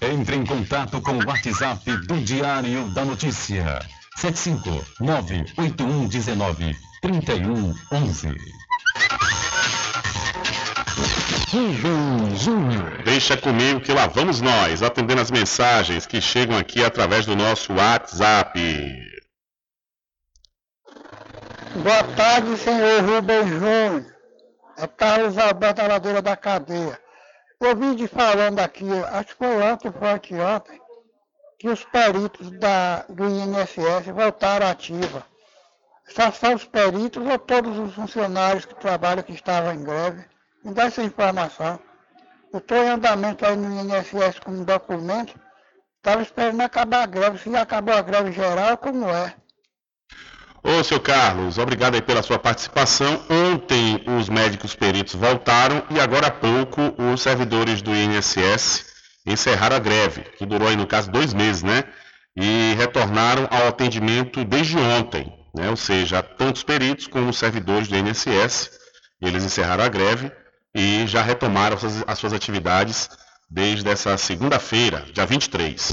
Speaker 13: Entre em contato com o WhatsApp do Diário da Notícia. 759-8119-3111.
Speaker 3: Deixa comigo que lá vamos nós, atendendo as mensagens que chegam aqui através do nosso WhatsApp.
Speaker 15: Boa tarde, senhor Rubem Júnior. É Carlos Alberto, da ladeira da cadeia. Eu de falando aqui, acho que foi ontem, foi anteontem, que os peritos da, do INSS voltaram ativa. Só são os peritos ou todos os funcionários que trabalham que estavam em greve? Me dá essa informação. Eu estou em andamento aí no INSS com um documento. Estava esperando acabar a greve. Se acabou a greve geral, como é?
Speaker 3: Ô, seu Carlos, obrigado aí pela sua participação. Ontem os médicos peritos voltaram e agora há pouco os servidores do INSS encerraram a greve, que durou aí no caso dois meses, né? E retornaram ao atendimento desde ontem, né? Ou seja, tanto os peritos como os servidores do INSS, eles encerraram a greve e já retomaram as suas, as suas atividades desde essa segunda-feira, dia 23.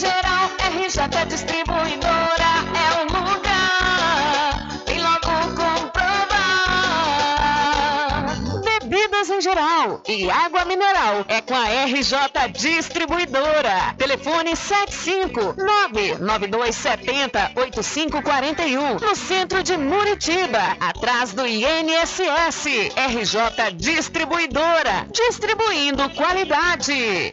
Speaker 5: geral. RJ Distribuidora é o lugar. Vem logo comprovar. Bebidas em geral e água mineral é com a RJ Distribuidora. Telefone 75992708541 no centro de Muritiba, atrás do INSS. RJ Distribuidora, distribuindo qualidade.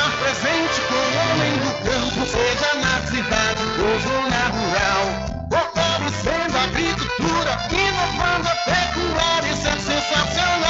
Speaker 7: Estar presente com o homem do campo, seja na cidade ou zona rural. Fortalecendo a agricultura, inovando a pecuária, isso é sensacional.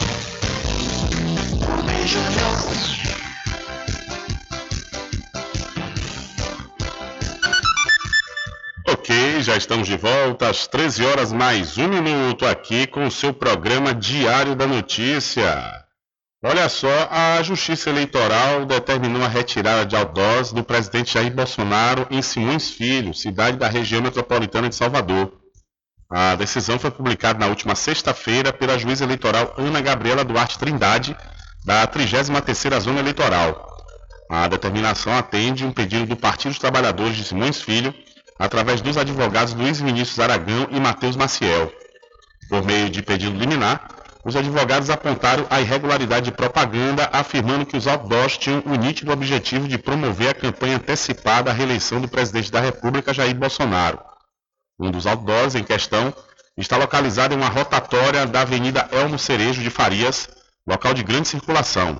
Speaker 3: Ok, já estamos de volta às 13 horas mais um minuto aqui com o seu programa Diário da Notícia. Olha só, a Justiça Eleitoral determinou a retirada de outdoors do presidente Jair Bolsonaro em Simões Filho, cidade da região metropolitana de Salvador. A decisão foi publicada na última sexta-feira pela juíza eleitoral Ana Gabriela Duarte Trindade, da 33ª Zona Eleitoral. A determinação atende um pedido do Partido dos Trabalhadores de Simões Filho, através dos advogados Luiz Vinícius Aragão e Matheus Maciel. Por meio de pedido liminar, os advogados apontaram a irregularidade de propaganda, afirmando que os outdoors tinham o nítido objetivo de promover a campanha antecipada à reeleição do presidente da República, Jair Bolsonaro. Um dos outdoors em questão está localizado em uma rotatória da Avenida Elmo Cerejo de Farias, local de grande circulação.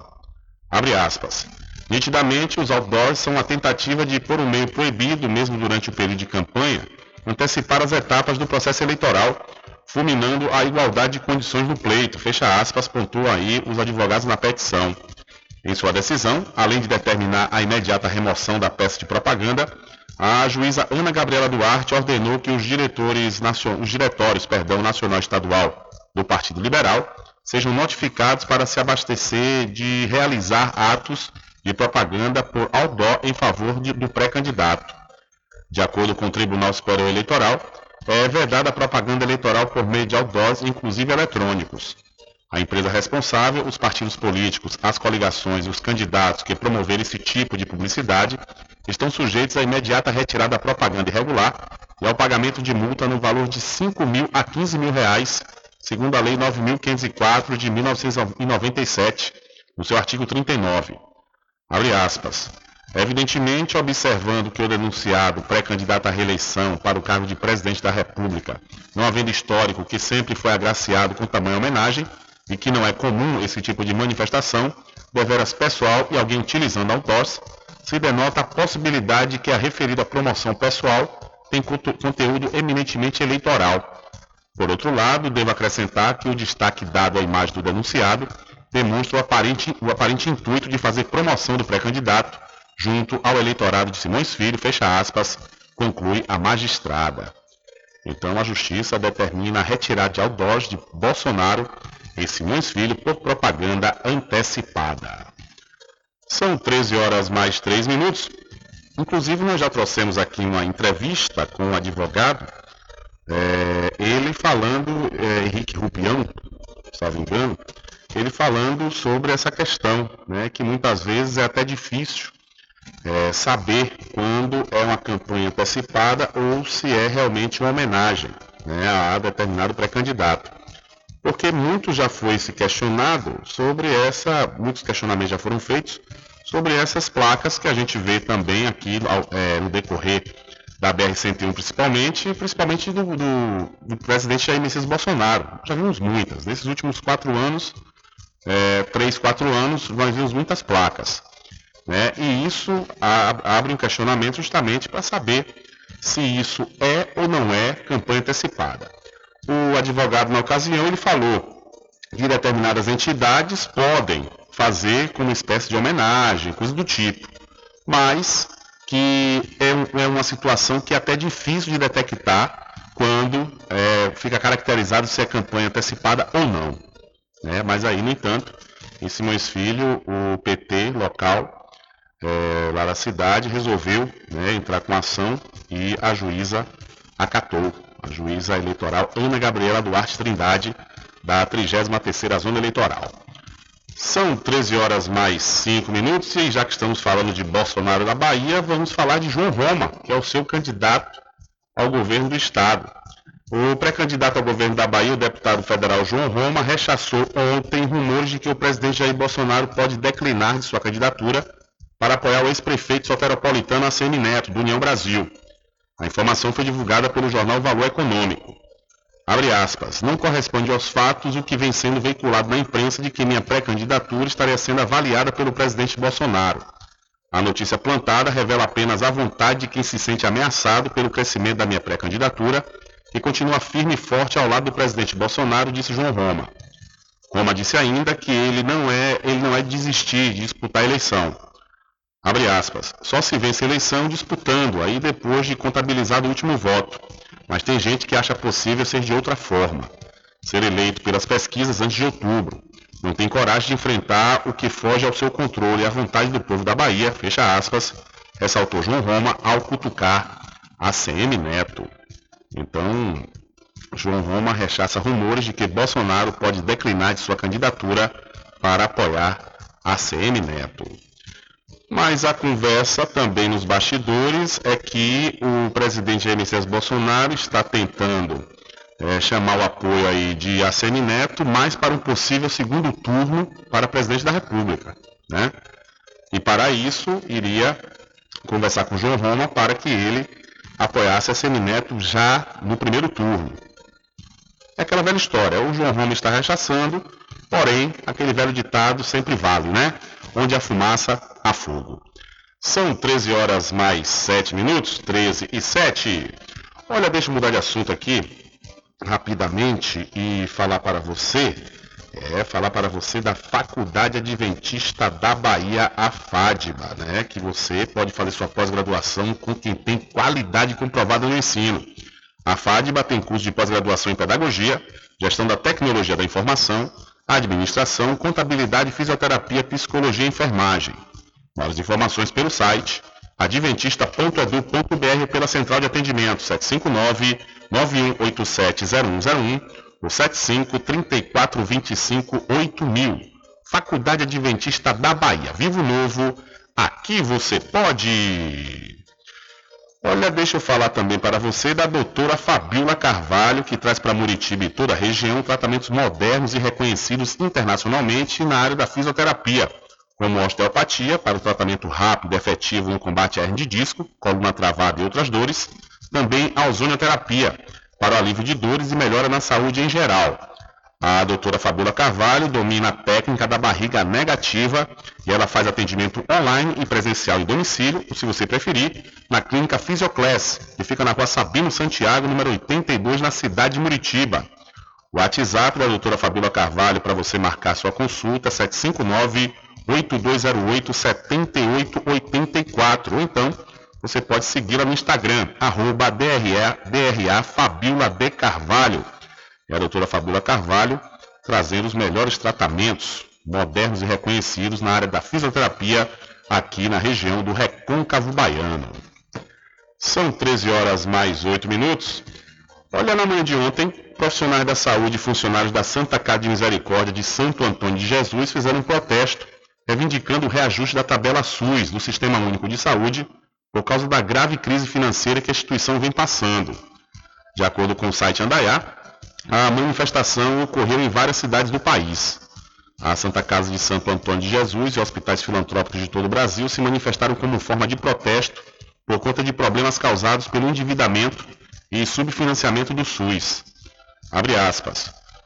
Speaker 3: Abre aspas. Nitidamente, os outdoors são uma tentativa de, por um meio proibido, mesmo durante o período de campanha, antecipar as etapas do processo eleitoral, fulminando a igualdade de condições no pleito. Fecha aspas, pontuam aí os advogados na petição. Em sua decisão, além de determinar a imediata remoção da peça de propaganda, a juíza Ana Gabriela Duarte ordenou que os, diretores, os diretórios perdão, nacional e estadual do Partido Liberal sejam notificados para se abastecer de realizar atos de propaganda por outdoor em favor de, do pré-candidato. De acordo com o Tribunal Superior Eleitoral, é vedada a propaganda eleitoral por meio de outdoors, inclusive eletrônicos. A empresa responsável, os partidos políticos, as coligações e os candidatos que promoverem esse tipo de publicidade estão sujeitos à imediata retirada da propaganda irregular e ao pagamento de multa no valor de 5 mil a 15 mil reais, segundo a Lei 9.504 de 1997, no seu artigo 39. Abre aspas. Evidentemente, observando que o denunciado pré-candidato à reeleição para o cargo de presidente da República, não havendo histórico que sempre foi agraciado com tamanha homenagem, e que não é comum esse tipo de manifestação, deveras pessoal e alguém utilizando outdoors, se denota a possibilidade de que a referida promoção pessoal tem conteúdo eminentemente eleitoral. Por outro lado, devo acrescentar que o destaque dado à imagem do denunciado demonstra o aparente, o aparente intuito de fazer promoção do pré-candidato junto ao eleitorado de Simões Filho, fecha aspas, conclui a magistrada. Então a justiça determina a retirada de outdoors de Bolsonaro e Simões Filho por propaganda antecipada. São 13 horas mais 3 minutos. Inclusive nós já trouxemos aqui uma entrevista com um advogado, é, ele falando, é, Henrique Rupião, me engano, ele falando sobre essa questão, né, que muitas vezes é até difícil é, saber quando é uma campanha antecipada ou se é realmente uma homenagem né, a determinado pré-candidato. Porque muito já foi se questionado sobre essa, muitos questionamentos já foram feitos sobre essas placas que a gente vê também aqui é, no decorrer da BR-101 principalmente, principalmente do, do, do presidente Jair Messias Bolsonaro. Já vimos muitas. Nesses últimos quatro anos, é, três, quatro anos, nós vimos muitas placas. Né? E isso abre um questionamento justamente para saber se isso é ou não é campanha antecipada. O advogado, na ocasião, ele falou que determinadas entidades podem fazer como uma espécie de homenagem, coisa do tipo, mas que é, é uma situação que é até difícil de detectar quando é, fica caracterizado se é campanha antecipada ou não. Né? Mas aí, no entanto, em Simões Filho, o PT local é, lá da cidade resolveu né, entrar com ação e a juíza acatou. A juíza eleitoral Ana Gabriela Duarte Trindade, da 33ª Zona Eleitoral. São 13 horas mais 5 minutos e já que estamos falando de Bolsonaro da Bahia, vamos falar de João Roma, que é o seu candidato ao governo do estado. O pré-candidato ao governo da Bahia, o deputado federal João Roma, rechaçou ontem rumores de que o presidente Jair Bolsonaro pode declinar de sua candidatura para apoiar o ex-prefeito soteropolitano ACM Neto, do União Brasil. A informação foi divulgada pelo jornal Valor Econômico. Abre aspas, não corresponde aos fatos o que vem sendo veiculado na imprensa de que minha pré-candidatura estaria sendo avaliada pelo presidente Bolsonaro. A notícia plantada revela apenas a vontade de quem se sente ameaçado pelo crescimento da minha pré-candidatura e continua firme e forte ao lado do presidente Bolsonaro, disse João Roma. Roma disse ainda que ele não é, ele não é desistir de disputar a eleição. Abre aspas. Só se vence a eleição disputando, aí depois de contabilizado o último voto. Mas tem gente que acha possível ser de outra forma. Ser eleito pelas pesquisas antes de outubro. Não tem coragem de enfrentar o que foge ao seu controle e à vontade do povo da Bahia, fecha aspas, ressaltou João Roma ao cutucar a CM Neto. Então, João Roma rechaça rumores de que Bolsonaro pode declinar de sua candidatura para apoiar a CM Neto. Mas a conversa também nos bastidores é que o presidente Jair Messias Bolsonaro está tentando é, chamar o apoio aí de ACM Neto, mais para um possível segundo turno para presidente da República. Né? E para isso iria conversar com João Roma para que ele apoiasse a ACM Neto já no primeiro turno. É aquela velha história, o João Roma está rechaçando, porém aquele velho ditado sempre vale, né? onde a fumaça há fogo. São 13 horas mais 7 minutos, 13 e 7. Olha, deixa eu mudar de assunto aqui rapidamente e falar para você, é, falar para você da Faculdade Adventista da Bahia, a FADBA, né? Que você pode fazer sua pós-graduação com quem tem qualidade comprovada no ensino. A FADBA tem curso de pós-graduação em Pedagogia, Gestão da Tecnologia da Informação, administração, contabilidade, fisioterapia, psicologia e enfermagem. Mais informações pelo site adventista.edu.br pela central de atendimento 759 91870101 ou 75 3425 8000. Faculdade Adventista da Bahia. Vivo Novo, aqui você pode! Olha, deixa eu falar também para você da doutora Fabiola Carvalho, que traz para Muritiba e toda a região tratamentos modernos e reconhecidos internacionalmente na área da fisioterapia, como osteopatia, para o tratamento rápido e efetivo no combate à hernia de disco, coluna travada e outras dores, também a ozonioterapia, para o alívio de dores e melhora na saúde em geral. A doutora Fabiola Carvalho domina a técnica da barriga negativa e ela faz atendimento online e presencial em domicílio, se você preferir, na clínica Fisioclass, que fica na rua Sabino Santiago, número 82, na cidade de Muritiba. O WhatsApp da doutora Fabiola Carvalho para você marcar sua consulta, 759 8208 7884 ou então você pode segui-la no Instagram, arroba DRA, DRA Fabiola de Carvalho é a doutora Fabula Carvalho, trazendo os melhores tratamentos modernos e reconhecidos na área da fisioterapia aqui na região do Recôncavo Baiano. São 13 horas mais 8 minutos. Olha, na manhã de ontem, profissionais da saúde e funcionários da Santa Casa de Misericórdia de Santo Antônio de Jesus fizeram um protesto, reivindicando o reajuste da tabela SUS do Sistema Único de Saúde por causa da grave crise financeira que a instituição vem passando. De acordo com o site Andaiá, a manifestação ocorreu em várias cidades do país. A Santa Casa de Santo Antônio de Jesus e hospitais filantrópicos de todo o Brasil se manifestaram como forma de protesto por conta de problemas causados pelo endividamento e subfinanciamento do SUS.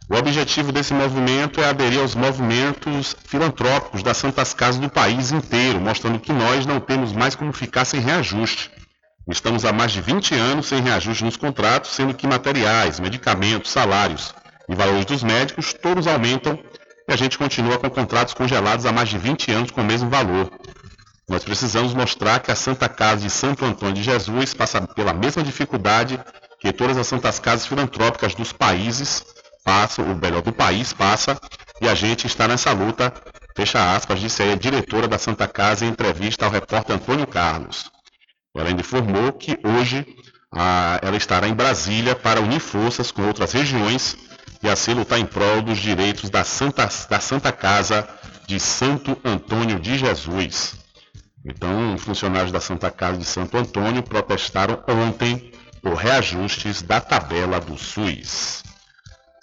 Speaker 3: O objetivo desse movimento é aderir aos movimentos filantrópicos das Santas Casas do país inteiro, mostrando que nós não temos mais como ficar sem reajuste. Estamos há mais de 20 anos sem reajuste nos contratos, sendo que materiais, medicamentos, salários e valores dos médicos todos aumentam e a gente continua com contratos congelados há mais de 20 anos com o mesmo valor. Nós precisamos mostrar que a Santa Casa de Santo Antônio de Jesus passa pela mesma dificuldade que todas as santas casas filantrópicas dos países passam, o melhor do país passa, e a gente está nessa luta, fecha aspas, disse aí a diretora da Santa Casa em entrevista ao repórter Antônio Carlos. Ela informou que hoje a, ela estará em Brasília para unir forças com outras regiões e assim lutar em prol dos direitos da Santa, da Santa Casa de Santo Antônio de Jesus. Então, funcionários da Santa Casa de Santo Antônio protestaram ontem por reajustes da tabela do SUS.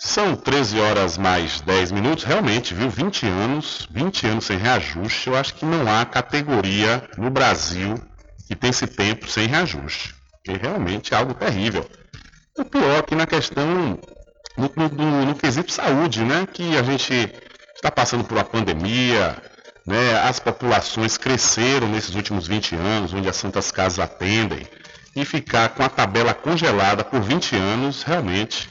Speaker 3: São 13 horas mais 10 minutos, realmente, viu? 20 anos, 20 anos sem reajuste. Eu acho que não há categoria no Brasil que tem esse tempo sem reajuste, que realmente é algo terrível. O pior é que na questão, no, no, no quesito saúde, né, que a gente está passando por uma pandemia, né, as populações cresceram nesses últimos 20 anos, onde as santas casas atendem, e ficar com a tabela congelada por 20 anos, realmente,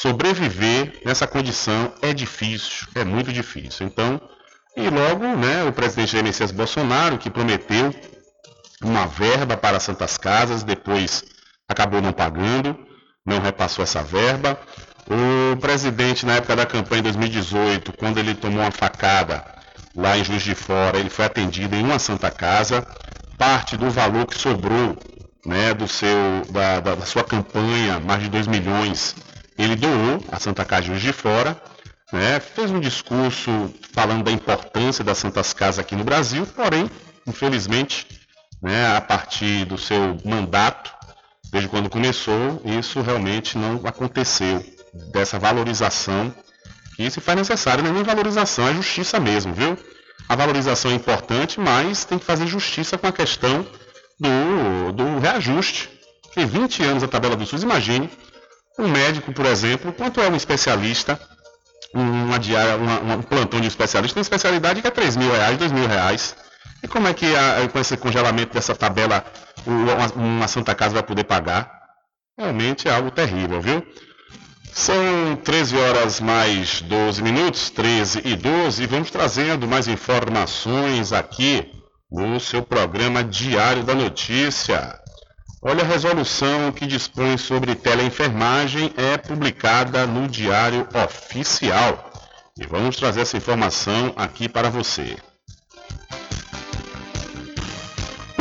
Speaker 3: sobreviver nessa condição é difícil, é muito difícil. Então, e logo, né, o presidente Jair Messias Bolsonaro, que prometeu uma verba para Santas Casas, depois acabou não pagando, não repassou essa verba. O presidente, na época da campanha em 2018, quando ele tomou uma facada lá em Juiz de Fora, ele foi atendido em uma Santa Casa. Parte do valor que sobrou né, do seu, da, da, da sua campanha, mais de 2 milhões, ele doou à Santa Casa de Juiz de Fora. Né, fez um discurso falando da importância das Santas Casas aqui no Brasil, porém, infelizmente, né, a partir do seu mandato, desde quando começou, isso realmente não aconteceu, dessa valorização que se faz necessário, não é nem valorização, é justiça mesmo, viu? A valorização é importante, mas tem que fazer justiça com a questão do, do reajuste. Tem 20 anos a tabela do SUS, imagine, um médico, por exemplo, quanto é um especialista, uma diária, uma, um plantão de especialista, tem especialidade que é 3 mil reais, 2 mil reais. E como é que a, com esse congelamento dessa tabela uma Santa Casa vai poder pagar? Realmente é algo terrível, viu? São 13 horas mais 12 minutos, 13 e 12, e vamos trazendo mais informações aqui no seu programa Diário da Notícia. Olha, a resolução que dispõe sobre teleenfermagem é publicada no Diário Oficial. E vamos trazer essa informação aqui para você.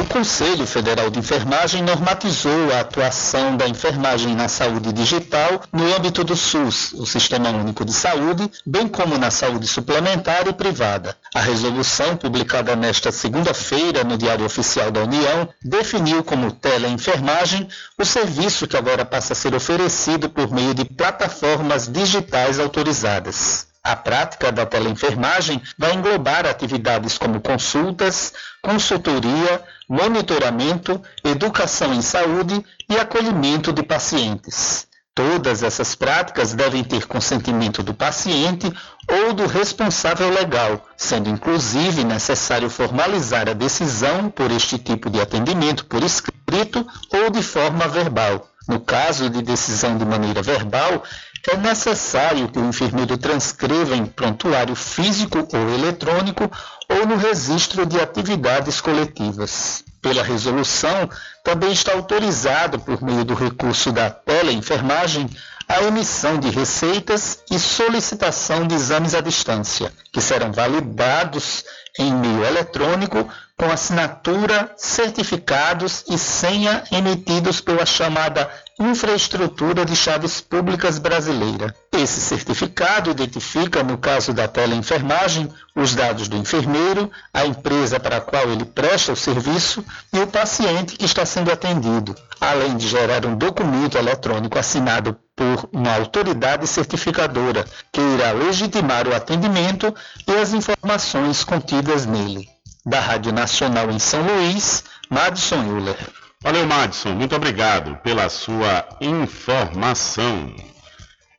Speaker 16: Conselho Federal de Enfermagem normatizou a atuação da enfermagem na saúde digital no âmbito do SUS, o Sistema Único de Saúde, bem como na saúde suplementar e privada. A resolução, publicada nesta segunda-feira no Diário Oficial da União, definiu como teleenfermagem o serviço que agora passa a ser oferecido por meio de plataformas digitais autorizadas. A prática da teleenfermagem vai englobar atividades como consultas, consultoria, monitoramento, educação em saúde e acolhimento de pacientes.
Speaker 8: Todas essas práticas devem ter consentimento do paciente ou do responsável legal, sendo inclusive necessário formalizar a decisão por este tipo de atendimento por escrito ou de forma verbal. No caso de decisão de maneira verbal, é necessário que o enfermeiro transcreva em prontuário físico ou eletrônico ou no registro de atividades coletivas. Pela resolução, também está autorizado, por meio do recurso da teleenfermagem, a emissão de receitas e solicitação de exames à distância, que serão validados em meio eletrônico com assinatura, certificados e senha emitidos pela chamada Infraestrutura de Chaves Públicas Brasileira. Esse certificado identifica, no caso da teleenfermagem, os dados do enfermeiro, a empresa para a qual ele presta o serviço e o paciente que está sendo atendido, além de gerar um documento eletrônico assinado por uma autoridade certificadora, que irá legitimar o atendimento e as informações contidas nele. Da Rádio Nacional em São Luís, Madison Euler.
Speaker 3: Valeu, Madison. Muito obrigado pela sua informação.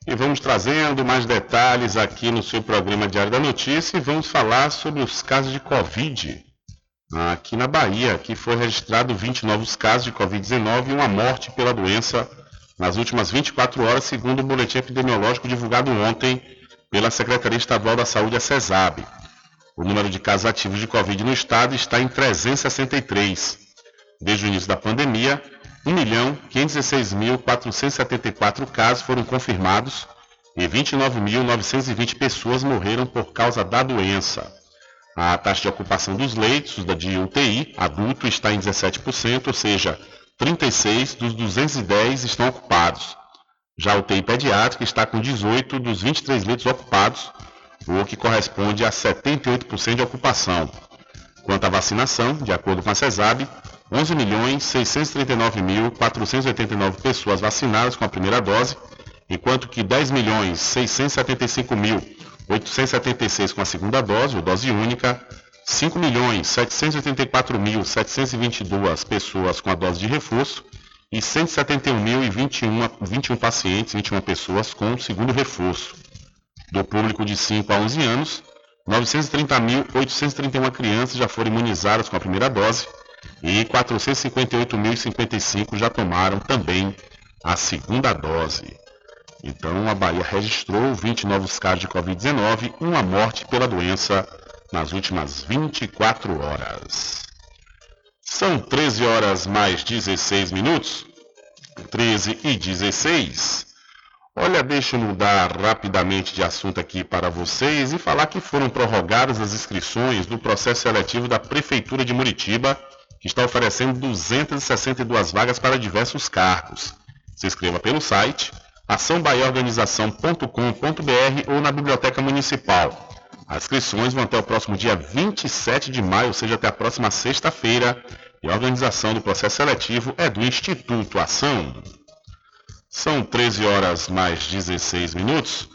Speaker 3: E vamos trazendo mais detalhes aqui no seu programa Diário da Notícia e vamos falar sobre os casos de Covid. Aqui na Bahia, que foi registrado 20 novos casos de Covid-19 e uma morte pela doença nas últimas 24 horas, segundo o boletim epidemiológico divulgado ontem pela Secretaria Estadual da Saúde, a CESAB. O número de casos ativos de Covid no estado está em 363. Desde o início da pandemia, 1.516.474 casos foram confirmados e 29.920 pessoas morreram por causa da doença. A taxa de ocupação dos leitos de UTI adulto está em 17%, ou seja, 36 dos 210 estão ocupados. Já a UTI pediátrica está com 18 dos 23 leitos ocupados, o que corresponde a 78% de ocupação. Quanto à vacinação, de acordo com a CESAB, 11.639.489 pessoas vacinadas com a primeira dose, enquanto que 10.675.876 com a segunda dose, ou dose única, 5.784.722 pessoas com a dose de reforço e 171.021 pacientes, 21 pessoas com o segundo reforço. Do público de 5 a 11 anos, 930.831 crianças já foram imunizadas com a primeira dose e 458.055 já tomaram também a segunda dose. Então, a Bahia registrou 20 novos casos de Covid-19 e uma morte pela doença nas últimas 24 horas. São 13 horas mais 16 minutos. 13 e 16. Olha, deixa eu mudar rapidamente de assunto aqui para vocês e falar que foram prorrogadas as inscrições do processo seletivo da Prefeitura de Muritiba, que está oferecendo 262 vagas para diversos cargos. Se inscreva pelo site açãobaiaorganização.com.br ou na Biblioteca Municipal. As inscrições vão até o próximo dia 27 de maio, ou seja, até a próxima sexta-feira, e a organização do processo seletivo é do Instituto Ação. São 13 horas mais 16 minutos.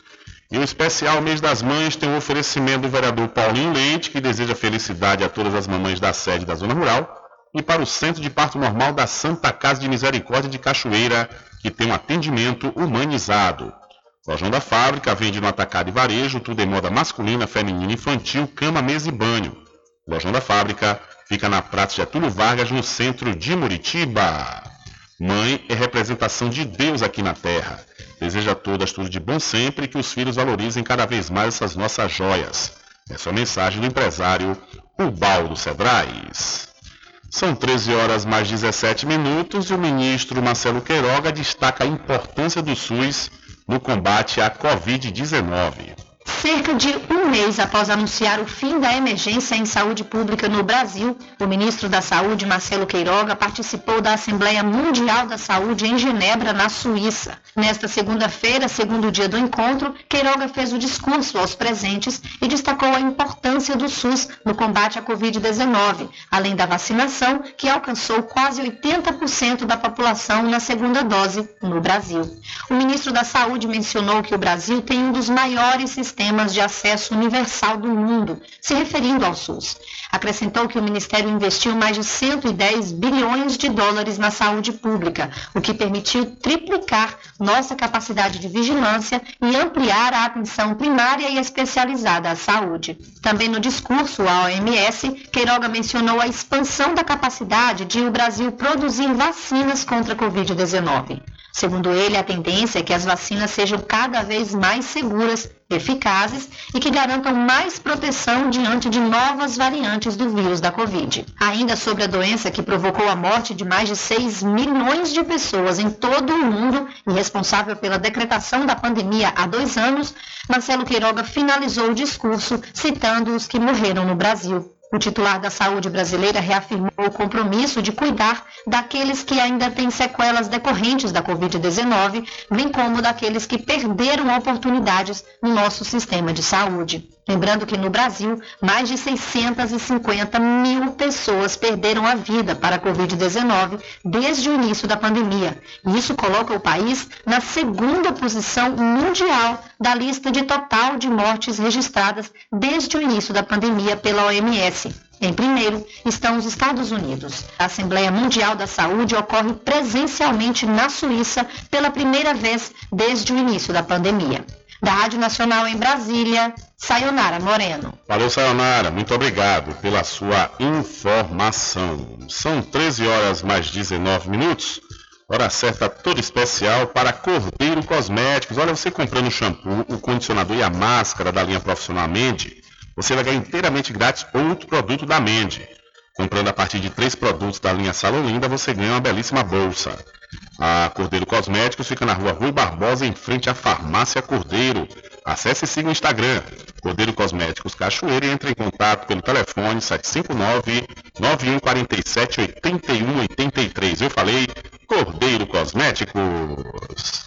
Speaker 3: E o especial Mês das Mães tem um oferecimento do vereador Paulinho Leite, que deseja felicidade a todas as mamães da sede da Zona Rural, e para o Centro de Parto Normal da Santa Casa de Misericórdia de Cachoeira, que tem um atendimento humanizado. Lojão da Fábrica vende no atacado e varejo tudo em moda masculina, feminina, infantil, cama, mesa e banho. Lojão da Fábrica fica na Praça Getúlio Vargas, no centro de Muritiba. Mãe é representação de Deus aqui na terra. Deseja a todas tudo de bom sempre e que os filhos valorizem cada vez mais essas nossas joias. Essa é a mensagem do empresário Ubaldo Cedrais. São 13 horas mais 17 minutos e o ministro Marcelo Queiroga destaca a importância do SUS no combate à Covid-19.
Speaker 17: Cerca de um mês após anunciar o fim da emergência em saúde pública no Brasil, o ministro da Saúde, Marcelo Queiroga, participou da Assembleia Mundial da Saúde em Genebra, na Suíça. Nesta segunda-feira, segundo dia do encontro, Queiroga fez o discurso aos presentes e destacou a importância do SUS no combate à Covid-19, além da vacinação, que alcançou quase 80% da população na segunda dose no Brasil. O ministro da Saúde mencionou que o Brasil tem um dos maiores sistemas sistemas de acesso universal do mundo, se referindo ao SUS. Acrescentou que o Ministério investiu mais de 110 bilhões de dólares na saúde pública, o que permitiu triplicar nossa capacidade de vigilância e ampliar a atenção primária e especializada à saúde. Também no discurso à OMS, Queiroga mencionou a expansão da capacidade de o Brasil produzir vacinas contra a Covid-19. Segundo ele, a tendência é que as vacinas sejam cada vez mais seguras, eficazes e que garantam mais proteção diante de novas variantes do vírus da Covid. Ainda sobre a doença que provocou a morte de mais de 6 milhões de pessoas em todo o mundo e responsável pela decretação da pandemia há dois anos, Marcelo Queiroga finalizou o discurso citando os que morreram no Brasil. O titular da saúde brasileira reafirmou o compromisso de cuidar daqueles que ainda têm sequelas decorrentes da Covid-19, bem como daqueles que perderam oportunidades no nosso sistema de saúde. Lembrando que no Brasil, mais de 650 mil pessoas perderam a vida para a Covid-19 desde o início da pandemia. Isso coloca o país na segunda posição mundial da lista de total de mortes registradas desde o início da pandemia pela OMS. Em primeiro estão os Estados Unidos. A Assembleia Mundial da Saúde ocorre presencialmente na Suíça pela primeira vez desde o início da pandemia. Da Rádio Nacional em Brasília, Sayonara Moreno.
Speaker 3: Valeu, Sayonara. Muito obrigado pela sua informação. São 13 horas mais 19 minutos. Hora certa toda especial para Cordeiro Cosméticos. Olha, você comprando o shampoo, o condicionador e a máscara da linha Profissional Mende, você vai ganhar inteiramente grátis outro produto da Mende. Comprando a partir de três produtos da linha Salão Linda, você ganha uma belíssima bolsa. A Cordeiro Cosméticos fica na rua Rui Barbosa, em frente à Farmácia Cordeiro. Acesse e siga o Instagram, Cordeiro Cosméticos Cachoeira e entre em contato pelo telefone 759-9147-8183. Eu falei Cordeiro Cosméticos.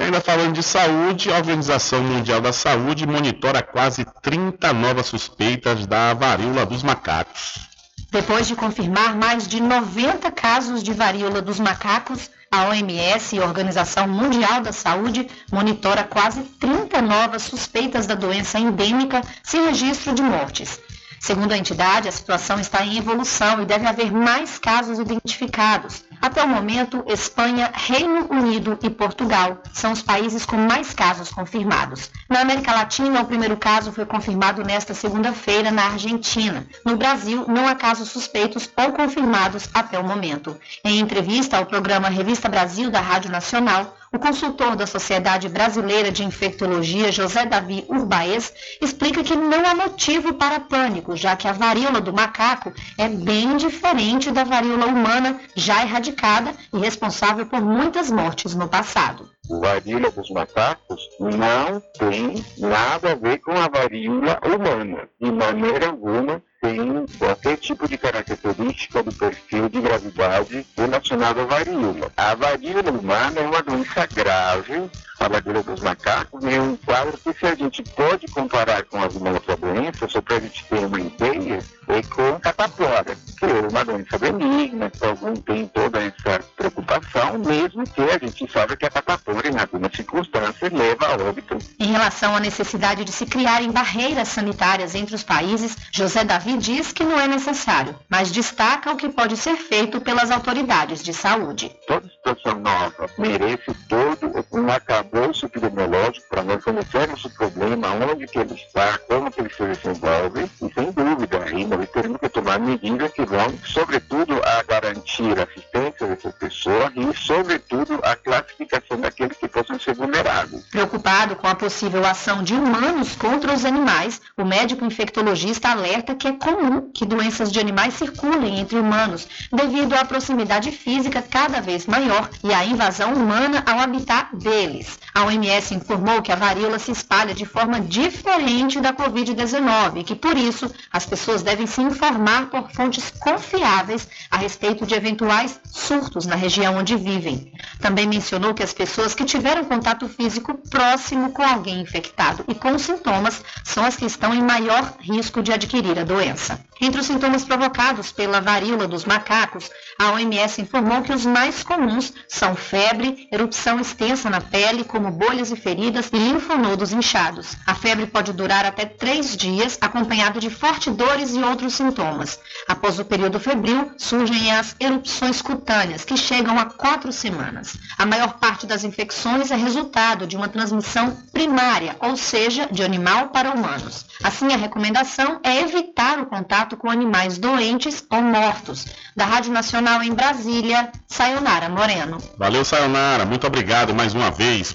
Speaker 3: E ainda falando de saúde, a Organização Mundial da Saúde monitora quase 30 novas suspeitas da varíola dos macacos.
Speaker 17: Depois de confirmar mais de 90 casos de varíola dos macacos, a OMS, Organização Mundial da Saúde, monitora quase 30 novas suspeitas da doença endêmica sem registro de mortes. Segundo a entidade, a situação está em evolução e deve haver mais casos identificados. Até o momento, Espanha, Reino Unido e Portugal são os países com mais casos confirmados. Na América Latina, o primeiro caso foi confirmado nesta segunda-feira na Argentina. No Brasil, não há casos suspeitos ou confirmados até o momento. Em entrevista ao programa Revista Brasil da Rádio Nacional, o consultor da Sociedade Brasileira de Infectologia, José Davi Urbaez, explica que não há motivo para pânico, já que a varíola do macaco é bem diferente da varíola humana já erradicada e responsável por muitas mortes no passado.
Speaker 18: O varíola dos macacos não tem nada a ver com a varíola humana, de maneira alguma tem qualquer tipo de característica do perfil de gravidade relacionado à varíola. A varíola humana é uma doença grave, a varíola dos macacos é um quadro que se a gente pode comparar com alguma outra doença, só para a gente ter uma ideia, é com catapora, que é uma doença benigna, que algum tem toda essa preocupação, mesmo que a gente sabe que a catapora, em algumas circunstâncias, leva a óbito.
Speaker 17: Em relação à necessidade de se criarem barreiras sanitárias entre os países, José Davi diz que não é necessário, mas destaca o que pode ser feito pelas autoridades de saúde.
Speaker 18: Toda situação nova merece todo um acabouço epidemiológico para nós conhecermos o problema, onde que ele está, como que ele se desenvolve, e sem dúvida, aí nós teremos que tomar medidas que vão, sobretudo, a garantir a assistência dessa pessoa e, sobretudo, a classificação daqueles que possam ser vulneráveis.
Speaker 17: Preocupado com a possível ação de humanos contra os animais, o médico infectologista alerta que é comum que doenças de animais circulem entre humanos devido à proximidade física cada vez maior e à invasão humana ao habitat deles. A OMS informou que a varíola se espalha de forma diferente da Covid-19 e que, por isso, as pessoas devem se informar por fontes confiáveis a respeito de eventuais surtos na região onde vivem. Também mencionou que as pessoas que tiveram contato físico próximo com alguém infectado e com sintomas são as que estão em maior risco de adquirir a doença. Entre os sintomas provocados pela varíola dos macacos, a OMS informou que os mais comuns são febre, erupção extensa na pele, como bolhas e feridas, e linfonodos inchados. A febre pode durar até três dias, acompanhado de fortes dores e outros sintomas. Após o período febril, surgem as erupções cutâneas, que chegam a quatro semanas. A maior parte das infecções é resultado de uma transmissão primária, ou seja, de animal para humanos. Assim, a recomendação é evitar o contato com animais doentes ou mortos. Da Rádio Nacional em Brasília, Sayonara Moreno.
Speaker 3: Valeu, Sayonara. Muito obrigado mais uma vez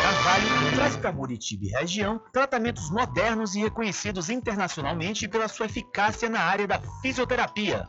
Speaker 1: Carvalho traz para Muritiba e região tratamentos modernos e reconhecidos internacionalmente pela sua eficácia na área da fisioterapia.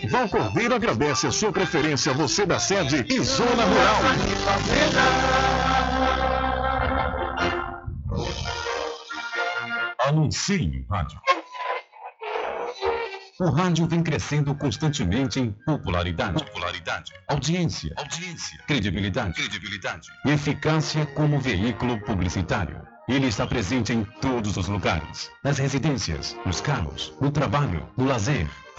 Speaker 19: Val Cordeiro agradece a sua preferência, você da sede e Zona Rural.
Speaker 2: Anuncie no rádio. O rádio vem crescendo constantemente em popularidade, popularidade, audiência, audiência, credibilidade, credibilidade e eficácia como veículo publicitário. Ele está presente em todos os lugares, nas residências, nos carros, no trabalho, no lazer.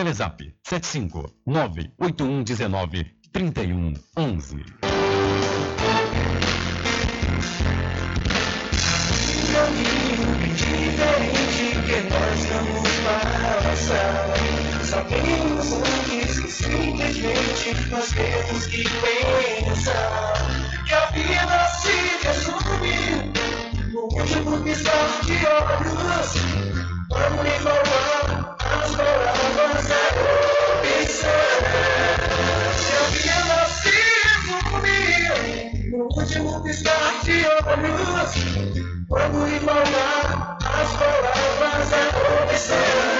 Speaker 2: Telezap 75 98119 3111.
Speaker 7: caminho diferente que nós vamos. Sabemos antes que simplesmente nós temos que pensar que a vida se último. Da opção. No
Speaker 12: piscar de olhos, quando embalar as palavras é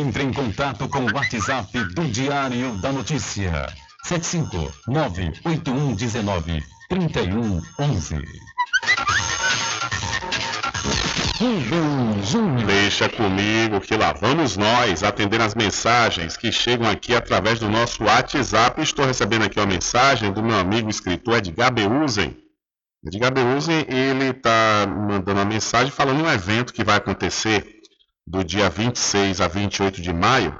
Speaker 13: Entre em contato com o WhatsApp do Diário da Notícia. 759-8119-3111.
Speaker 3: Deixa comigo que lá vamos nós atender as mensagens que chegam aqui através do nosso WhatsApp. Estou recebendo aqui uma mensagem do meu amigo escritor Edgar Beuzen. Edgar Beuzen, ele está mandando uma mensagem falando um evento que vai acontecer do dia 26 a 28 de maio,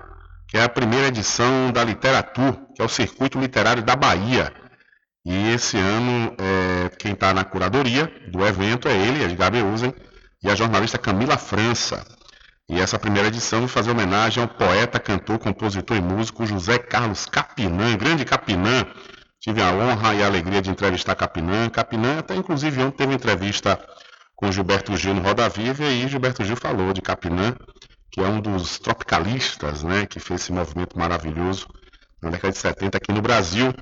Speaker 3: que é a primeira edição da Literatura, que é o Circuito Literário da Bahia. E esse ano, é, quem está na curadoria do evento é ele, Edgar Beuzen, e a jornalista Camila França. E essa primeira edição vai fazer homenagem ao poeta, cantor, compositor e músico José Carlos Capinã, grande Capinã. Tive a honra e a alegria de entrevistar Capinã. Capinã até inclusive ontem teve entrevista com Gilberto Gil no Roda Viva e Gilberto Gil falou de Capinã, que é um dos tropicalistas, né, que fez esse movimento maravilhoso na década de 70 aqui no Brasil.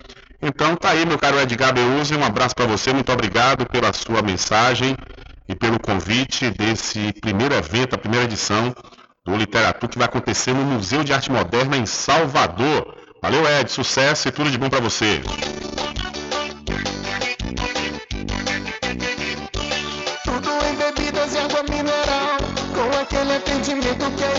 Speaker 3: Então tá aí, meu caro Edgar Beuze, um abraço para você, muito obrigado pela sua mensagem e pelo convite desse primeiro evento, a primeira edição do Literatura que vai acontecer no Museu de Arte Moderna em Salvador. Valeu, Ed, sucesso e tudo de bom para você.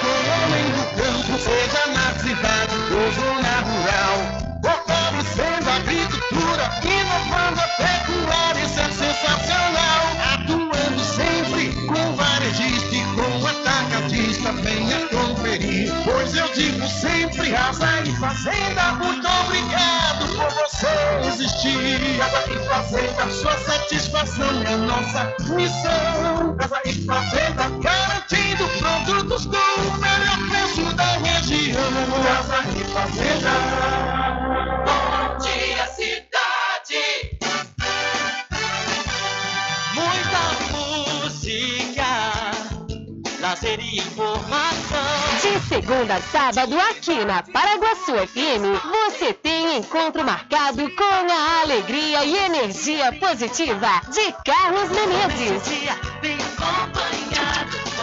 Speaker 7: com o homem do campo, seja na cidade ou zona rural. Fortalecendo a agricultura, inovando a pecuária, isso é sensacional. Atuando sempre com varejista e com atacadista, venha conferir. Pois eu digo sempre, Casa e Fazenda, muito obrigado você existir. Casa e Fazenda, sua satisfação é nossa missão. Casa e Fazenda, garantindo produtos com o melhor preço da região. Casa e Fazenda.
Speaker 20: Lazer e informação.
Speaker 21: De segunda a sábado, aqui na Paraguaçu FM, você tem encontro marcado com a alegria e energia positiva de Carlos Menezes.
Speaker 20: Bem acompanhado.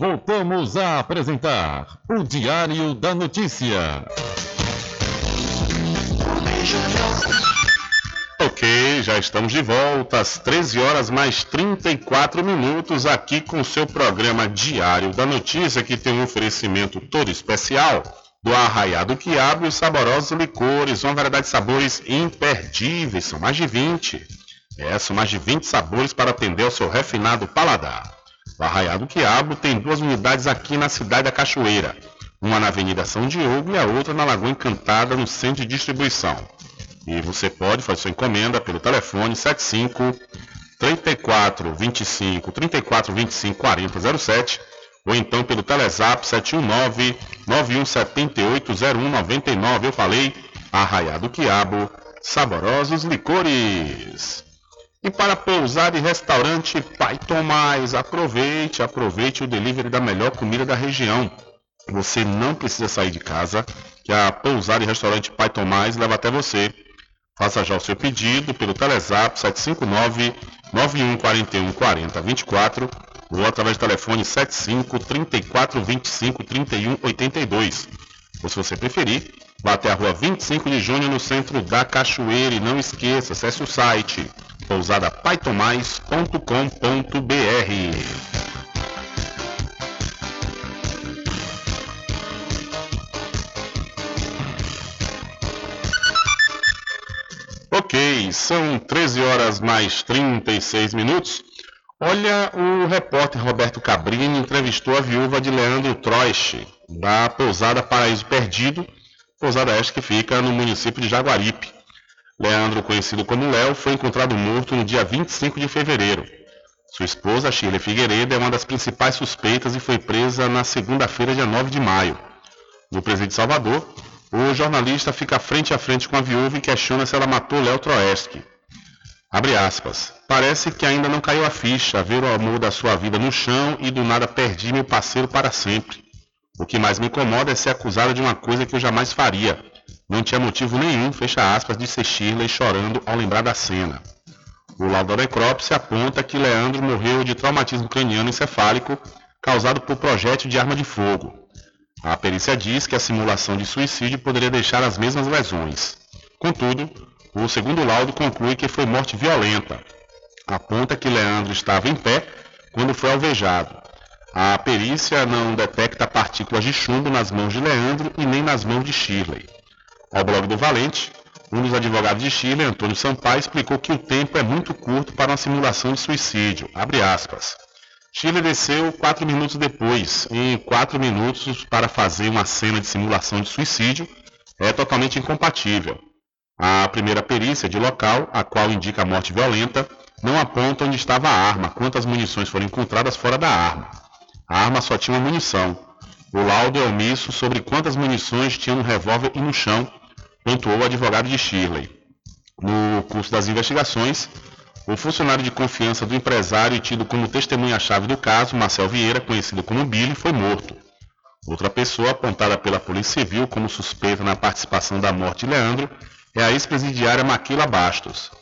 Speaker 2: Voltamos a apresentar o Diário da Notícia.
Speaker 3: Ok, já estamos de volta às 13 horas mais 34 minutos aqui com o seu programa Diário da Notícia, que tem um oferecimento todo especial do Arraiado Quiabo e os saborosos licores, uma variedade de sabores imperdíveis, são mais de 20. É, são mais de 20 sabores para atender ao seu refinado paladar. O Arraiado Quiabo tem duas unidades aqui na cidade da Cachoeira, uma na Avenida São Diogo e a outra na Lagoa Encantada, no centro de distribuição. E você pode fazer sua encomenda pelo telefone 75 34 25 34 25 40 07 ou então pelo Telezap 719 9178 0199. Eu falei Arraiado Quiabo, saborosos licores. E para pousar e restaurante Pai Tomás, aproveite, aproveite o delivery da melhor comida da região. Você não precisa sair de casa, que a pousar e restaurante Pai Tomás leva até você. Faça já o seu pedido pelo Telezap 759 9141 40 24 ou através do telefone 75 34 25 31 82. Ou se você preferir, vá até a rua 25 de junho no centro da Cachoeira e não esqueça, acesse o site pousadapaitomais.com.br. Ok, são 13 horas mais 36 minutos. Olha, o repórter Roberto Cabrini entrevistou a viúva de Leandro Troist, da pousada Paraíso Perdido, pousada esta que fica no município de Jaguaripe. Leandro, conhecido como Léo, foi encontrado morto no dia 25 de fevereiro. Sua esposa, Sheila Figueiredo, é uma das principais suspeitas e foi presa na segunda-feira, dia 9 de maio. No presídio Salvador, o jornalista fica frente a frente com a viúva e questiona se ela matou Léo Troeski. Abre aspas. Parece que ainda não caiu a ficha, ver o amor da sua vida no chão e do nada perdi meu parceiro para sempre. O que mais me incomoda é ser acusada de uma coisa que eu jamais faria. Não tinha motivo nenhum, fecha aspas, de ser Shirley chorando ao lembrar da cena. O laudo da necrópsia aponta que Leandro morreu de traumatismo craniano encefálico causado por projétil de arma de fogo. A perícia diz que a simulação de suicídio poderia deixar as mesmas lesões. Contudo, o segundo laudo conclui que foi morte violenta. Aponta que Leandro estava em pé quando foi alvejado. A perícia não detecta partículas de chumbo nas mãos de Leandro e nem nas mãos de Shirley. Ao blog do Valente, um dos advogados de Chile, Antônio Sampaio, explicou que o tempo é muito curto para uma simulação de suicídio. Abre aspas. Chile desceu quatro minutos depois. Em quatro minutos para fazer uma cena de simulação de suicídio é totalmente incompatível. A primeira perícia de local, a qual indica a morte violenta, não aponta onde estava a arma, quantas munições foram encontradas fora da arma. A arma só tinha uma munição. O laudo é omisso sobre quantas munições tinha no revólver e no chão, pontuou o advogado de Shirley. No curso das investigações, o funcionário de confiança do empresário e tido como testemunha-chave do caso, Marcel Vieira, conhecido como Billy, foi morto. Outra pessoa apontada pela Polícia Civil como suspeita na participação da morte de Leandro é a ex-presidiária Maquila Bastos.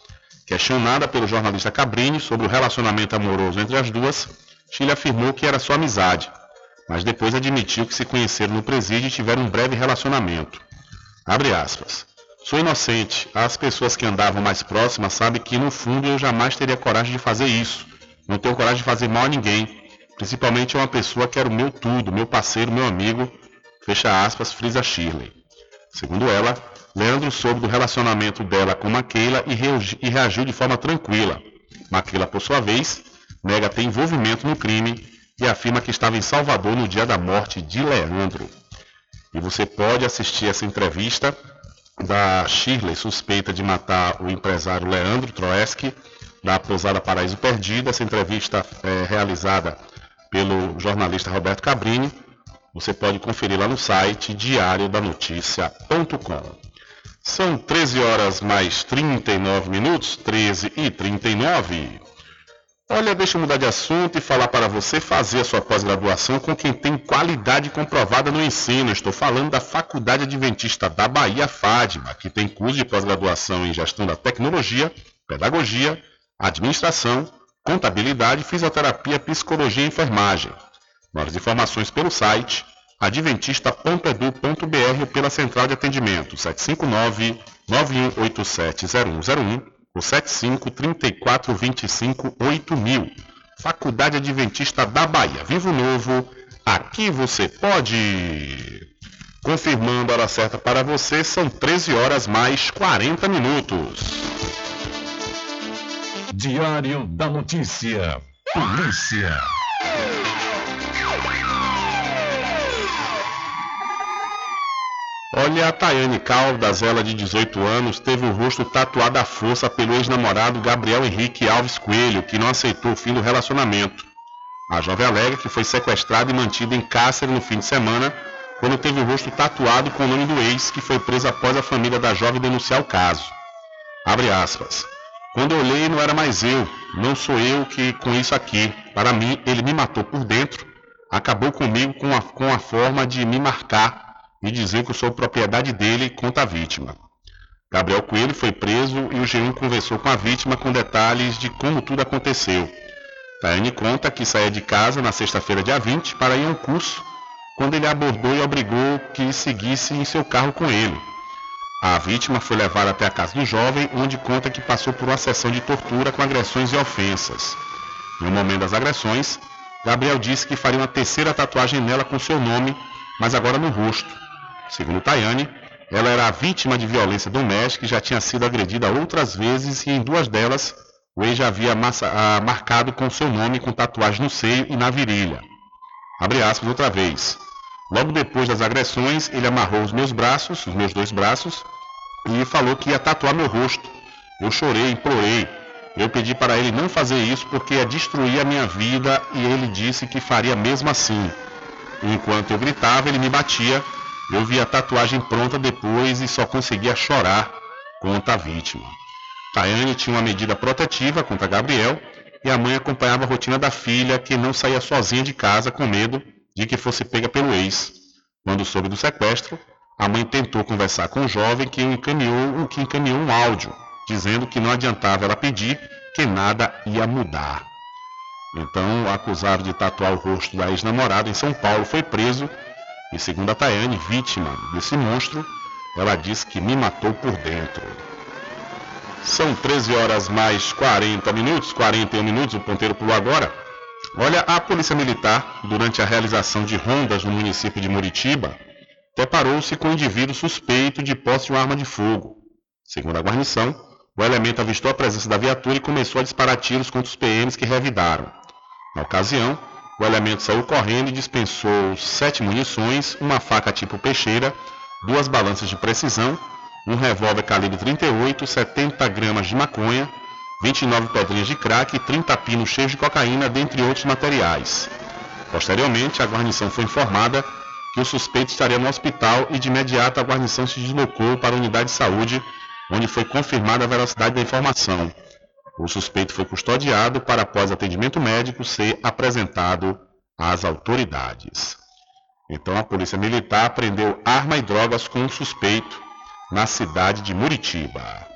Speaker 3: Questionada pelo jornalista Cabrini sobre o relacionamento amoroso entre as duas, Chile afirmou que era só amizade, mas depois admitiu que se conheceram no presídio e tiveram um breve relacionamento. Abre aspas. Sou inocente. As pessoas que andavam mais próximas sabem que no fundo eu jamais teria coragem de fazer isso. Não tenho coragem de fazer mal a ninguém. Principalmente a uma pessoa que era o meu tudo, meu parceiro, meu amigo. Fecha aspas, frisa Shirley. Segundo ela, Leandro soube do relacionamento dela com Maquila e reagiu de forma tranquila. Maquila, por sua vez, nega ter envolvimento no crime e afirma que estava em Salvador no dia da morte de Leandro. E você pode assistir essa entrevista da Shirley, suspeita de matar o empresário Leandro Troeski, da pousada Paraíso Perdido. Essa entrevista é realizada pelo jornalista Roberto Cabrini. Você pode conferir lá no site diariodanoticia.com. São 13 horas mais 39 minutos, 13 e 39. Olha, deixa eu mudar de assunto e falar para você fazer a sua pós-graduação com quem tem qualidade comprovada no ensino. Estou falando da Faculdade Adventista da Bahia, FADMA, que tem curso de pós-graduação em gestão da tecnologia, pedagogia, administração, contabilidade, fisioterapia, psicologia e enfermagem. Mais informações pelo site adventista.edu.br pela central de atendimento 759 9187 0101 ou 75 34 25 8000. Faculdade Adventista da Bahia. Vivo Novo, aqui você pode. Confirmando a hora certa para você, são 13 horas mais 40 minutos.
Speaker 2: Diário da Notícia. Polícia.
Speaker 3: Olha, a Tayane Caldas, ela de 18 anos, teve o rosto tatuado à força pelo ex-namorado Gabriel Henrique Alves Coelho, que não aceitou o fim do relacionamento. A jovem alega que foi sequestrada e mantida em cárcere no fim de semana, quando teve o rosto tatuado com o nome do ex, que foi preso após a família da jovem denunciar o caso. Abre aspas. Quando eu olhei, não era mais eu, não sou eu que com isso aqui. Para mim, ele me matou por dentro, acabou comigo com a, com a forma de me marcar e dizer que sou propriedade dele contra a vítima. Gabriel Coelho foi preso e o G1 conversou com a vítima com detalhes de como tudo aconteceu. Tayane conta que saía de casa na sexta-feira, dia 20, para ir a um curso, quando ele abordou e obrigou que seguisse em seu carro com ele. A vítima foi levada até a casa do jovem, onde conta que passou por uma sessão de tortura com agressões e ofensas. No momento das agressões, Gabriel disse que faria uma terceira tatuagem nela com seu nome, mas agora no rosto. Segundo Tayane, ela era vítima de violência doméstica e já tinha sido agredida outras vezes e em duas delas o ex já havia massa, ah, marcado com seu nome com tatuagem no seio e na virilha. Abre aspas outra vez. Logo depois das agressões, ele amarrou os meus braços, os meus dois braços, e falou que ia tatuar meu rosto. Eu chorei, implorei. Eu pedi para ele não fazer isso porque ia destruir a minha vida e ele disse que faria mesmo assim. Enquanto eu gritava, ele me batia eu vi a tatuagem pronta depois e só conseguia chorar contra a vítima. Tayane tinha uma medida protetiva contra Gabriel e a mãe acompanhava a rotina da filha, que não saía sozinha de casa com medo de que fosse pega pelo ex. Quando soube do sequestro, a mãe tentou conversar com o jovem que encaminhou, que encaminhou um áudio, dizendo que não adiantava ela pedir, que nada ia mudar. Então, o acusado de tatuar o rosto da ex-namorada em São Paulo foi preso e segundo a Tayane, vítima desse monstro, ela diz que me matou por dentro. São 13 horas mais 40 minutos, 41 minutos, o ponteiro pulou agora. Olha, a Polícia Militar, durante a realização de rondas no município de Muritiba, deparou-se com um indivíduo suspeito de posse de uma arma de fogo. Segundo a guarnição, o elemento avistou a presença da viatura e começou a disparar tiros contra os PMs que revidaram. Na ocasião, o elemento saiu correndo e dispensou sete munições, uma faca tipo peixeira, duas balanças de precisão, um revólver calibre 38, 70 gramas de maconha, 29 pedrinhas de crack e 30 pinos cheios de cocaína, dentre outros materiais. Posteriormente, a guarnição foi informada que o suspeito estaria no hospital e de imediato a guarnição se deslocou para a unidade de saúde, onde foi confirmada a veracidade da informação. O suspeito foi custodiado para, após atendimento médico, ser apresentado às autoridades. Então a Polícia Militar prendeu arma e drogas com um suspeito na cidade de Muritiba.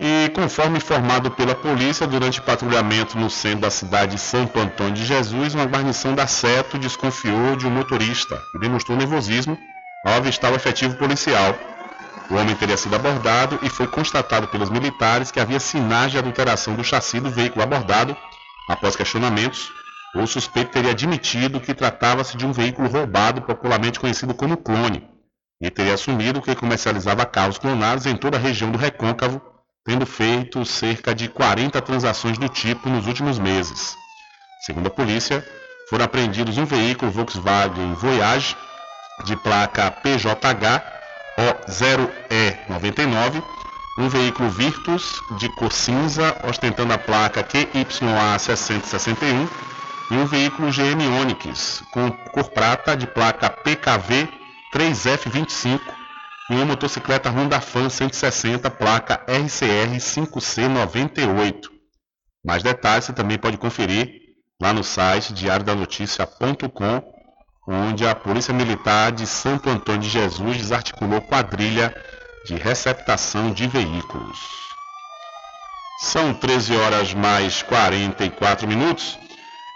Speaker 3: E conforme informado pela polícia, durante patrulhamento no centro da cidade de Santo Antônio de Jesus, uma guarnição da Seto desconfiou de um motorista e demonstrou nervosismo ao avistar o efetivo policial. O homem teria sido abordado e foi constatado pelos militares que havia sinais de adulteração do chassi do veículo abordado. Após questionamentos, o suspeito teria admitido que tratava-se de um veículo roubado, popularmente conhecido como clone, e teria assumido que comercializava carros clonados em toda a região do Recôncavo, tendo feito cerca de 40 transações do tipo nos últimos meses. Segundo a polícia, foram apreendidos um veículo Volkswagen Voyage de placa PJH O0E99, um veículo Virtus de cor cinza ostentando a placa QYA 6061 e um veículo GM Onix com cor prata de placa PKV 3F25 e uma motocicleta Honda Fan 160 placa RCR 5C98. Mais detalhes você também pode conferir lá no site diariodanoticia.com, onde a Polícia Militar de Santo Antônio de Jesus desarticulou quadrilha de receptação de veículos. São 13 horas mais 44 minutos.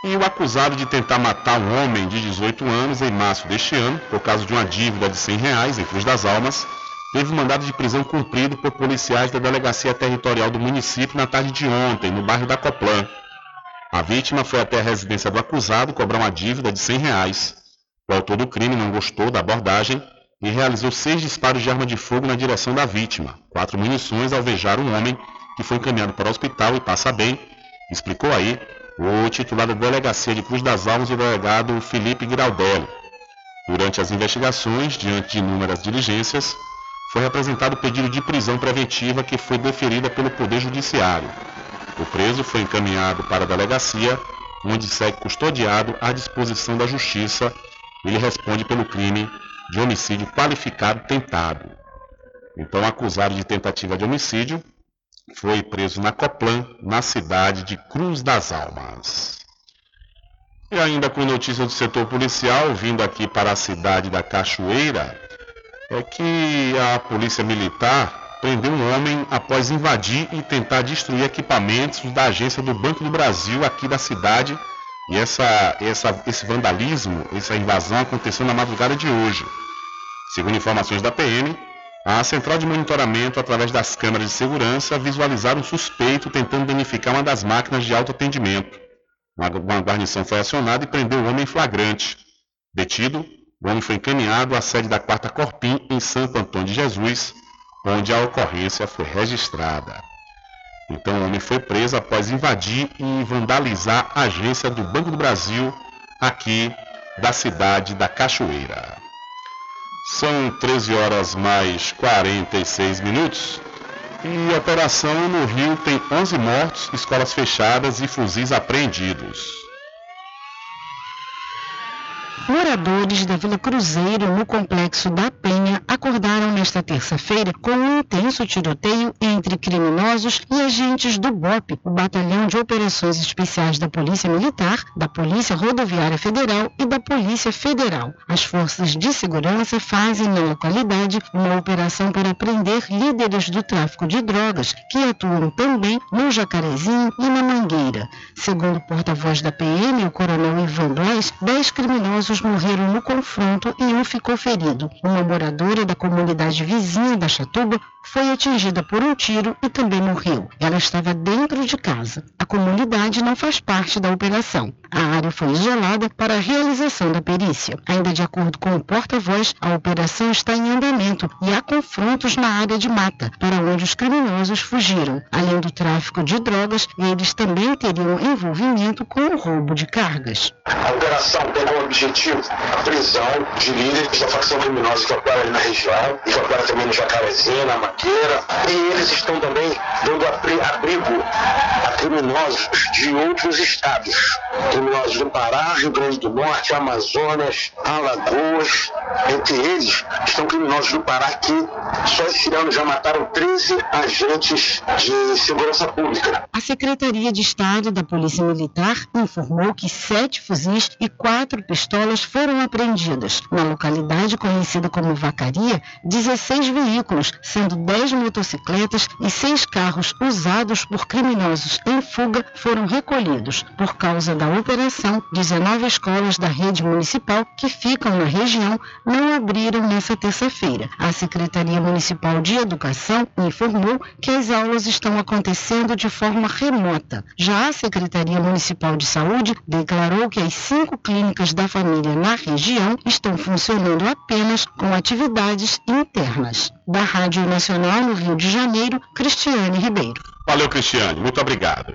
Speaker 3: E o acusado de tentar matar um homem de 18 anos em março deste ano, por causa de uma dívida de 100 reais em Cruz das Almas, teve mandado de prisão cumprido por policiais da Delegacia Territorial do município na tarde de ontem, no bairro da Coplan. A vítima foi até a residência do acusado cobrar uma dívida de 100 reais. Autor do crime não gostou da abordagem e realizou seis disparos de arma de fogo na direção da vítima. Quatro munições alvejaram um homem que foi encaminhado para o hospital e passa bem, explicou aí o titular da Delegacia de Cruz das Almas, o delegado Felipe Giraldelli. Durante as investigações, diante de inúmeras diligências, foi apresentado pedido de prisão preventiva que foi deferida pelo Poder Judiciário. O preso foi encaminhado para a delegacia, onde segue custodiado à disposição da Justiça. Ele responde pelo crime de homicídio qualificado tentado. Então, acusado de tentativa de homicídio, foi preso na Coplan, na cidade de Cruz das Almas. E ainda com notícia do setor policial, vindo aqui para a cidade da Cachoeira, é que a Polícia Militar prendeu um homem após invadir e tentar destruir equipamentos da agência do Banco do Brasil aqui da cidade. E essa, essa, esse vandalismo, essa invasão aconteceu na madrugada de hoje. Segundo informações da PM, a central de monitoramento, através das câmeras de segurança, visualizaram um suspeito tentando danificar uma das máquinas de autoatendimento. Uma guarnição foi acionada e prendeu o homem em flagrante. Detido, o homem foi encaminhado à sede da Quarta Corpim, em Santo Antônio de Jesus, onde a ocorrência foi registrada. Então o homem foi preso após invadir e vandalizar a agência do Banco do Brasil, aqui da cidade da Cachoeira. São 13 horas mais 46 minutos. E operação no Rio tem 11 mortos, escolas fechadas e fuzis apreendidos.
Speaker 22: Moradores da Vila Cruzeiro, no complexo da Penha, acordaram nesta terça-feira com um intenso tiroteio entre criminosos e agentes do BOP, o Batalhão de Operações Especiais da Polícia Militar, da Polícia Rodoviária Federal e da Polícia Federal. As forças de segurança fazem na localidade uma operação para prender líderes do tráfico de drogas, que atuam também no Jacarezinho e na Mangueira. Segundo o porta-voz da PM, o coronel Ivan Blas, 10 criminosos morreram no confronto e um ficou ferido. Uma moradora da comunidade vizinha da Chatuba, foi atingida por um tiro e também morreu. Ela estava dentro de casa. A comunidade não faz parte da operação. A área foi isolada para a realização da perícia. Ainda de acordo com o porta-voz, a operação está em andamento e há confrontos na área de mata, para onde os criminosos fugiram. Além do tráfico de drogas, eles também teriam envolvimento com o roubo de cargas.
Speaker 23: A operação tem como objetivo a prisão de líderes da facção criminosa que opera ali na região e que opera também no Jacarezinho, na Maqueira. E eles estão também dando abri- abrigo a criminosos de outros estados. Criminosos do Pará, Rio Grande do Norte, Amazonas, Alagoas. Entre eles estão criminosos do Pará que só esse ano já mataram 13 agentes de segurança pública.
Speaker 22: A Secretaria de Estado da Polícia Militar informou que sete fuzis e quatro pistolas foram apreendidas. Na localidade conhecida como Vacaria, 16 veículos, sendo 10 motocicletas e seis carros usados por criminosos em fuga, foram recolhidos. Por causa da operação, 19 escolas da rede municipal que ficam na região não abriram nessa terça-feira. A Secretaria Municipal de Educação informou que as aulas estão acontecendo de forma remota. Já a Secretaria Municipal de Saúde declarou que as cinco clínicas da família na região estão funcionando apenas com atividades internas. Da Rádio Nacional no Rio de Janeiro, Cristiane Ribeiro.
Speaker 3: Valeu, Cristiane. Muito obrigado.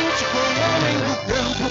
Speaker 7: com o homem do campo.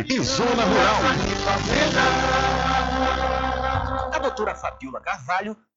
Speaker 19: e zona rural.
Speaker 1: A doutora Fabiola Carvalho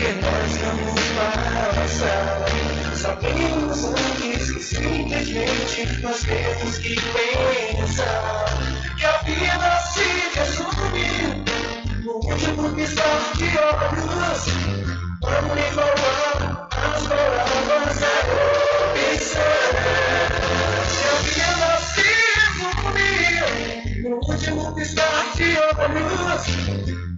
Speaker 7: Que nós vamos passar. Sabemos antes que simplesmente nós temos que pensar que a vida se resume no último piscar de olhos. Vamos enrolar as palavras a opção. Que a vida se resume no último piscar de olhos.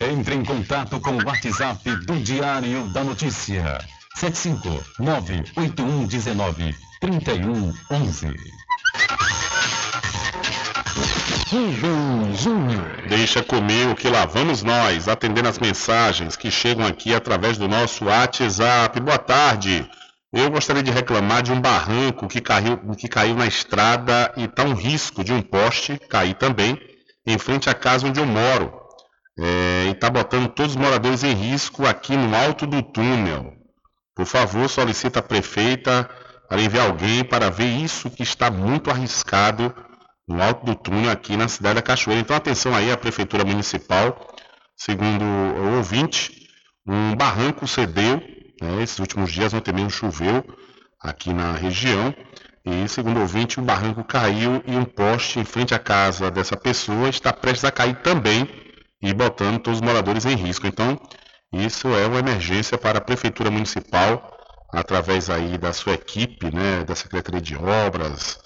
Speaker 2: Entre em contato com o WhatsApp do Diário da Notícia. 759-8119-3111.
Speaker 3: Deixa comigo que lá vamos nós, atendendo as mensagens que chegam aqui através do nosso WhatsApp. Boa tarde. Eu gostaria de reclamar de um barranco que caiu, que caiu na estrada e está um risco de um poste cair também em frente à casa onde eu moro. É, e está botando todos os moradores em risco aqui no alto do túnel. Por favor, solicita a prefeita para enviar alguém para ver isso que está muito arriscado no alto do túnel aqui na cidade da Cachoeira. Então atenção aí à prefeitura municipal. Segundo o ouvinte, um barranco cedeu, né, esses últimos dias ontem mesmo choveu aqui na região. E segundo o ouvinte, um barranco caiu e um poste em frente à casa dessa pessoa está prestes a cair também e botando todos os moradores em risco. Então, isso é uma emergência para a Prefeitura Municipal, através aí da sua equipe, né, da Secretaria de Obras,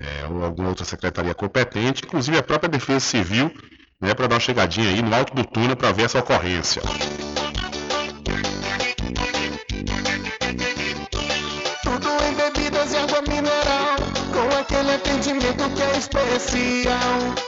Speaker 3: é, ou alguma outra secretaria competente, inclusive a própria Defesa Civil, né, para dar uma chegadinha aí no alto do túnel para ver essa ocorrência.
Speaker 7: Tudo em bebidas e água mineral, com aquele atendimento que é especial.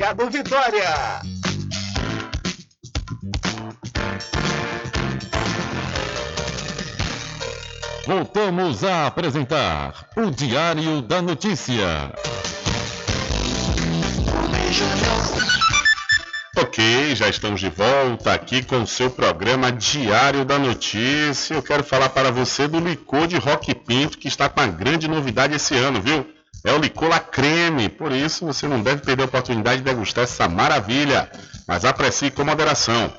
Speaker 9: Vitória.
Speaker 2: Voltamos a apresentar o Diário da Notícia.
Speaker 3: Ok, já estamos de volta aqui com o seu programa Diário da Notícia. Eu quero falar para você do licor de Rock Pinto, que está com uma grande novidade esse ano, viu? É o licor La Creme, por isso você não deve perder a oportunidade de degustar essa maravilha, mas aprecie com moderação.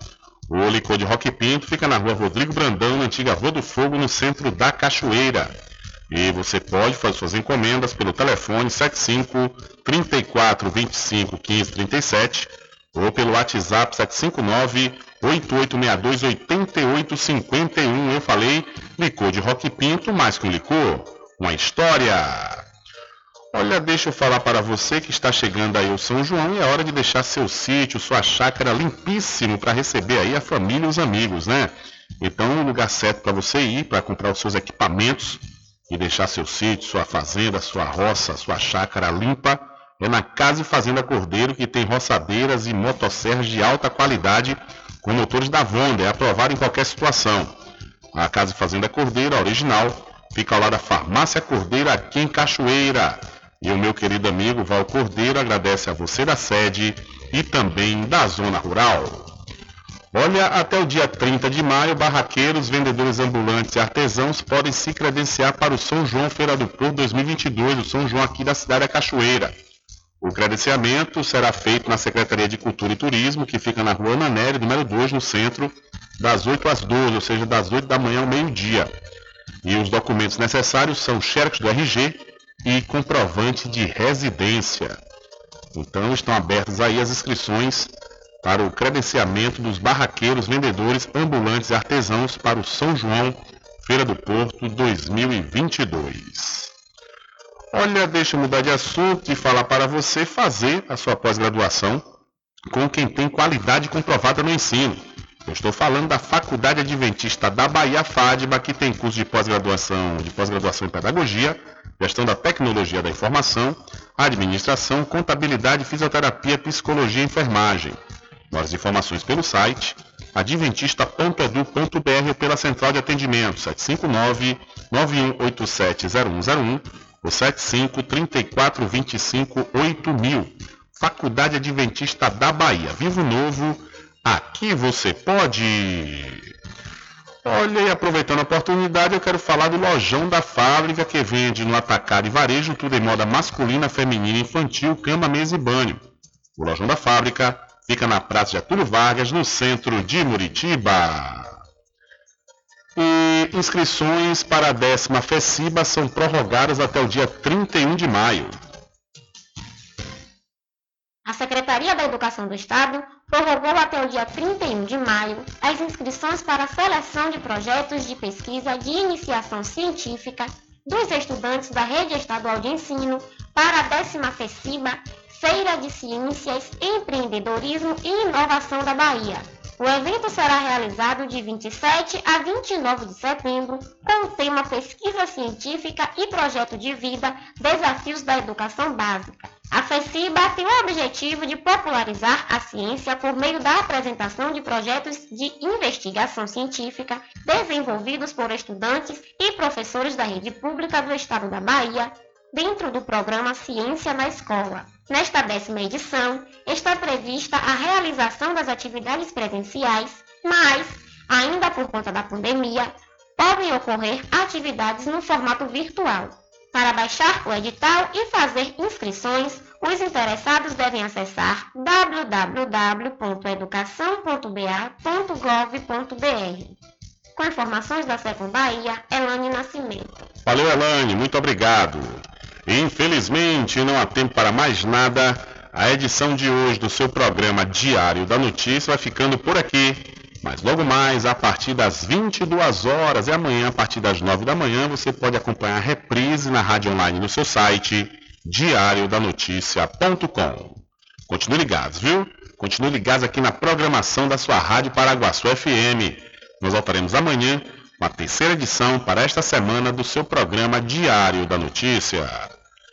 Speaker 3: O licor de Rock Pinto fica na rua Rodrigo Brandão, na antiga Rua do Fogo, no centro da Cachoeira. E você pode fazer suas encomendas pelo telefone 75 34 25 15 37 ou pelo WhatsApp 759 8862 8851. Eu falei licor de Rock Pinto, mais que um licor, uma história. Olha, deixa eu falar para você que está chegando aí o São João e é hora de deixar seu sítio, sua chácara limpíssimo para receber aí a família e os amigos, né? Então, o lugar certo para você ir para comprar os seus equipamentos e deixar seu sítio, sua fazenda, sua roça, sua chácara limpa é na Casa e Fazenda Cordeiro, que tem roçadeiras e motosserras de alta qualidade com motores da Vonda, é aprovado em qualquer situação. A Casa e Fazenda Cordeiro, a original, fica ao lado da Farmácia Cordeiro, aqui em Cachoeira. E o meu querido amigo Val Cordeiro agradece a você da sede e também da zona rural. Olha, até o dia 30 de maio, barraqueiros, vendedores ambulantes e artesãos podem se credenciar para o São João Feira do Porto 2022, o São João aqui da cidade da Cachoeira. O credenciamento será feito na Secretaria de Cultura e Turismo, que fica na rua Ana Nery, número 2, no centro, das 8 às 12, ou seja, das 8 da manhã ao meio-dia. E os documentos necessários são xerox do RG e comprovante de residência. Então estão abertas aí as inscrições para o credenciamento dos barraqueiros, vendedores, ambulantes e artesãos para o São João Feira do Porto 2022. Olha, deixa eu mudar de assunto e falar para você fazer a sua pós-graduação com quem tem qualidade comprovada no ensino. Eu estou falando da Faculdade Adventista da Bahia FADBA, que tem curso de pós-graduação de pós-graduação em pedagogia, gestão da tecnologia da informação, administração, contabilidade, fisioterapia, psicologia e enfermagem. Mais informações pelo site adventista.edu.br ou pela central de atendimento 759 91870101 ou 75 34 25 8000. Faculdade Adventista da Bahia. Vivo Novo, aqui você pode. Olha, e aproveitando a oportunidade, eu quero falar do Lojão da Fábrica, que vende no atacado e varejo tudo em moda masculina, feminina, infantil, cama, mesa e banho. O Lojão da Fábrica Fica na Praça de Atúlio Vargas, no centro de Muritiba. E inscrições para a décima FECIBA são prorrogadas até o dia 31 de maio.
Speaker 24: A Secretaria da Educação do Estado prorrogou até o dia 31 de maio as inscrições para a seleção de projetos de pesquisa de iniciação científica dos estudantes da Rede Estadual de Ensino para a décima FECIBA Feira de Ciências, Empreendedorismo e Inovação da Bahia. O evento será realizado de 27 a 29 de setembro com o tema Pesquisa Científica e Projeto de Vida Desafios da Educação Básica. A FECIBA tem o objetivo de popularizar a ciência por meio da apresentação de projetos de investigação científica desenvolvidos por estudantes e professores da rede pública do estado da Bahia, dentro do programa Ciência na Escola. Nesta décima edição, está prevista a realização das atividades presenciais, mas, ainda por conta da pandemia, podem ocorrer atividades no formato virtual. Para baixar o edital e fazer inscrições, os interessados devem acessar www.educação.ba.gov.br. Com informações da Secom Bahia, Elane Nascimento.
Speaker 3: Valeu, Elane, muito obrigado. Infelizmente, não há tempo para mais nada. A edição de hoje do seu programa Diário da Notícia vai ficando por aqui. Mas logo mais, a partir das 22 horas e amanhã, a partir das 9 da manhã, você pode acompanhar a reprise na rádio online no seu site diariodanoticia.com. Continue ligados, viu? Continue ligados aqui na programação da sua Rádio Paraguaçu FM. Nós voltaremos amanhã com a terceira edição para esta semana do seu programa Diário da Notícia.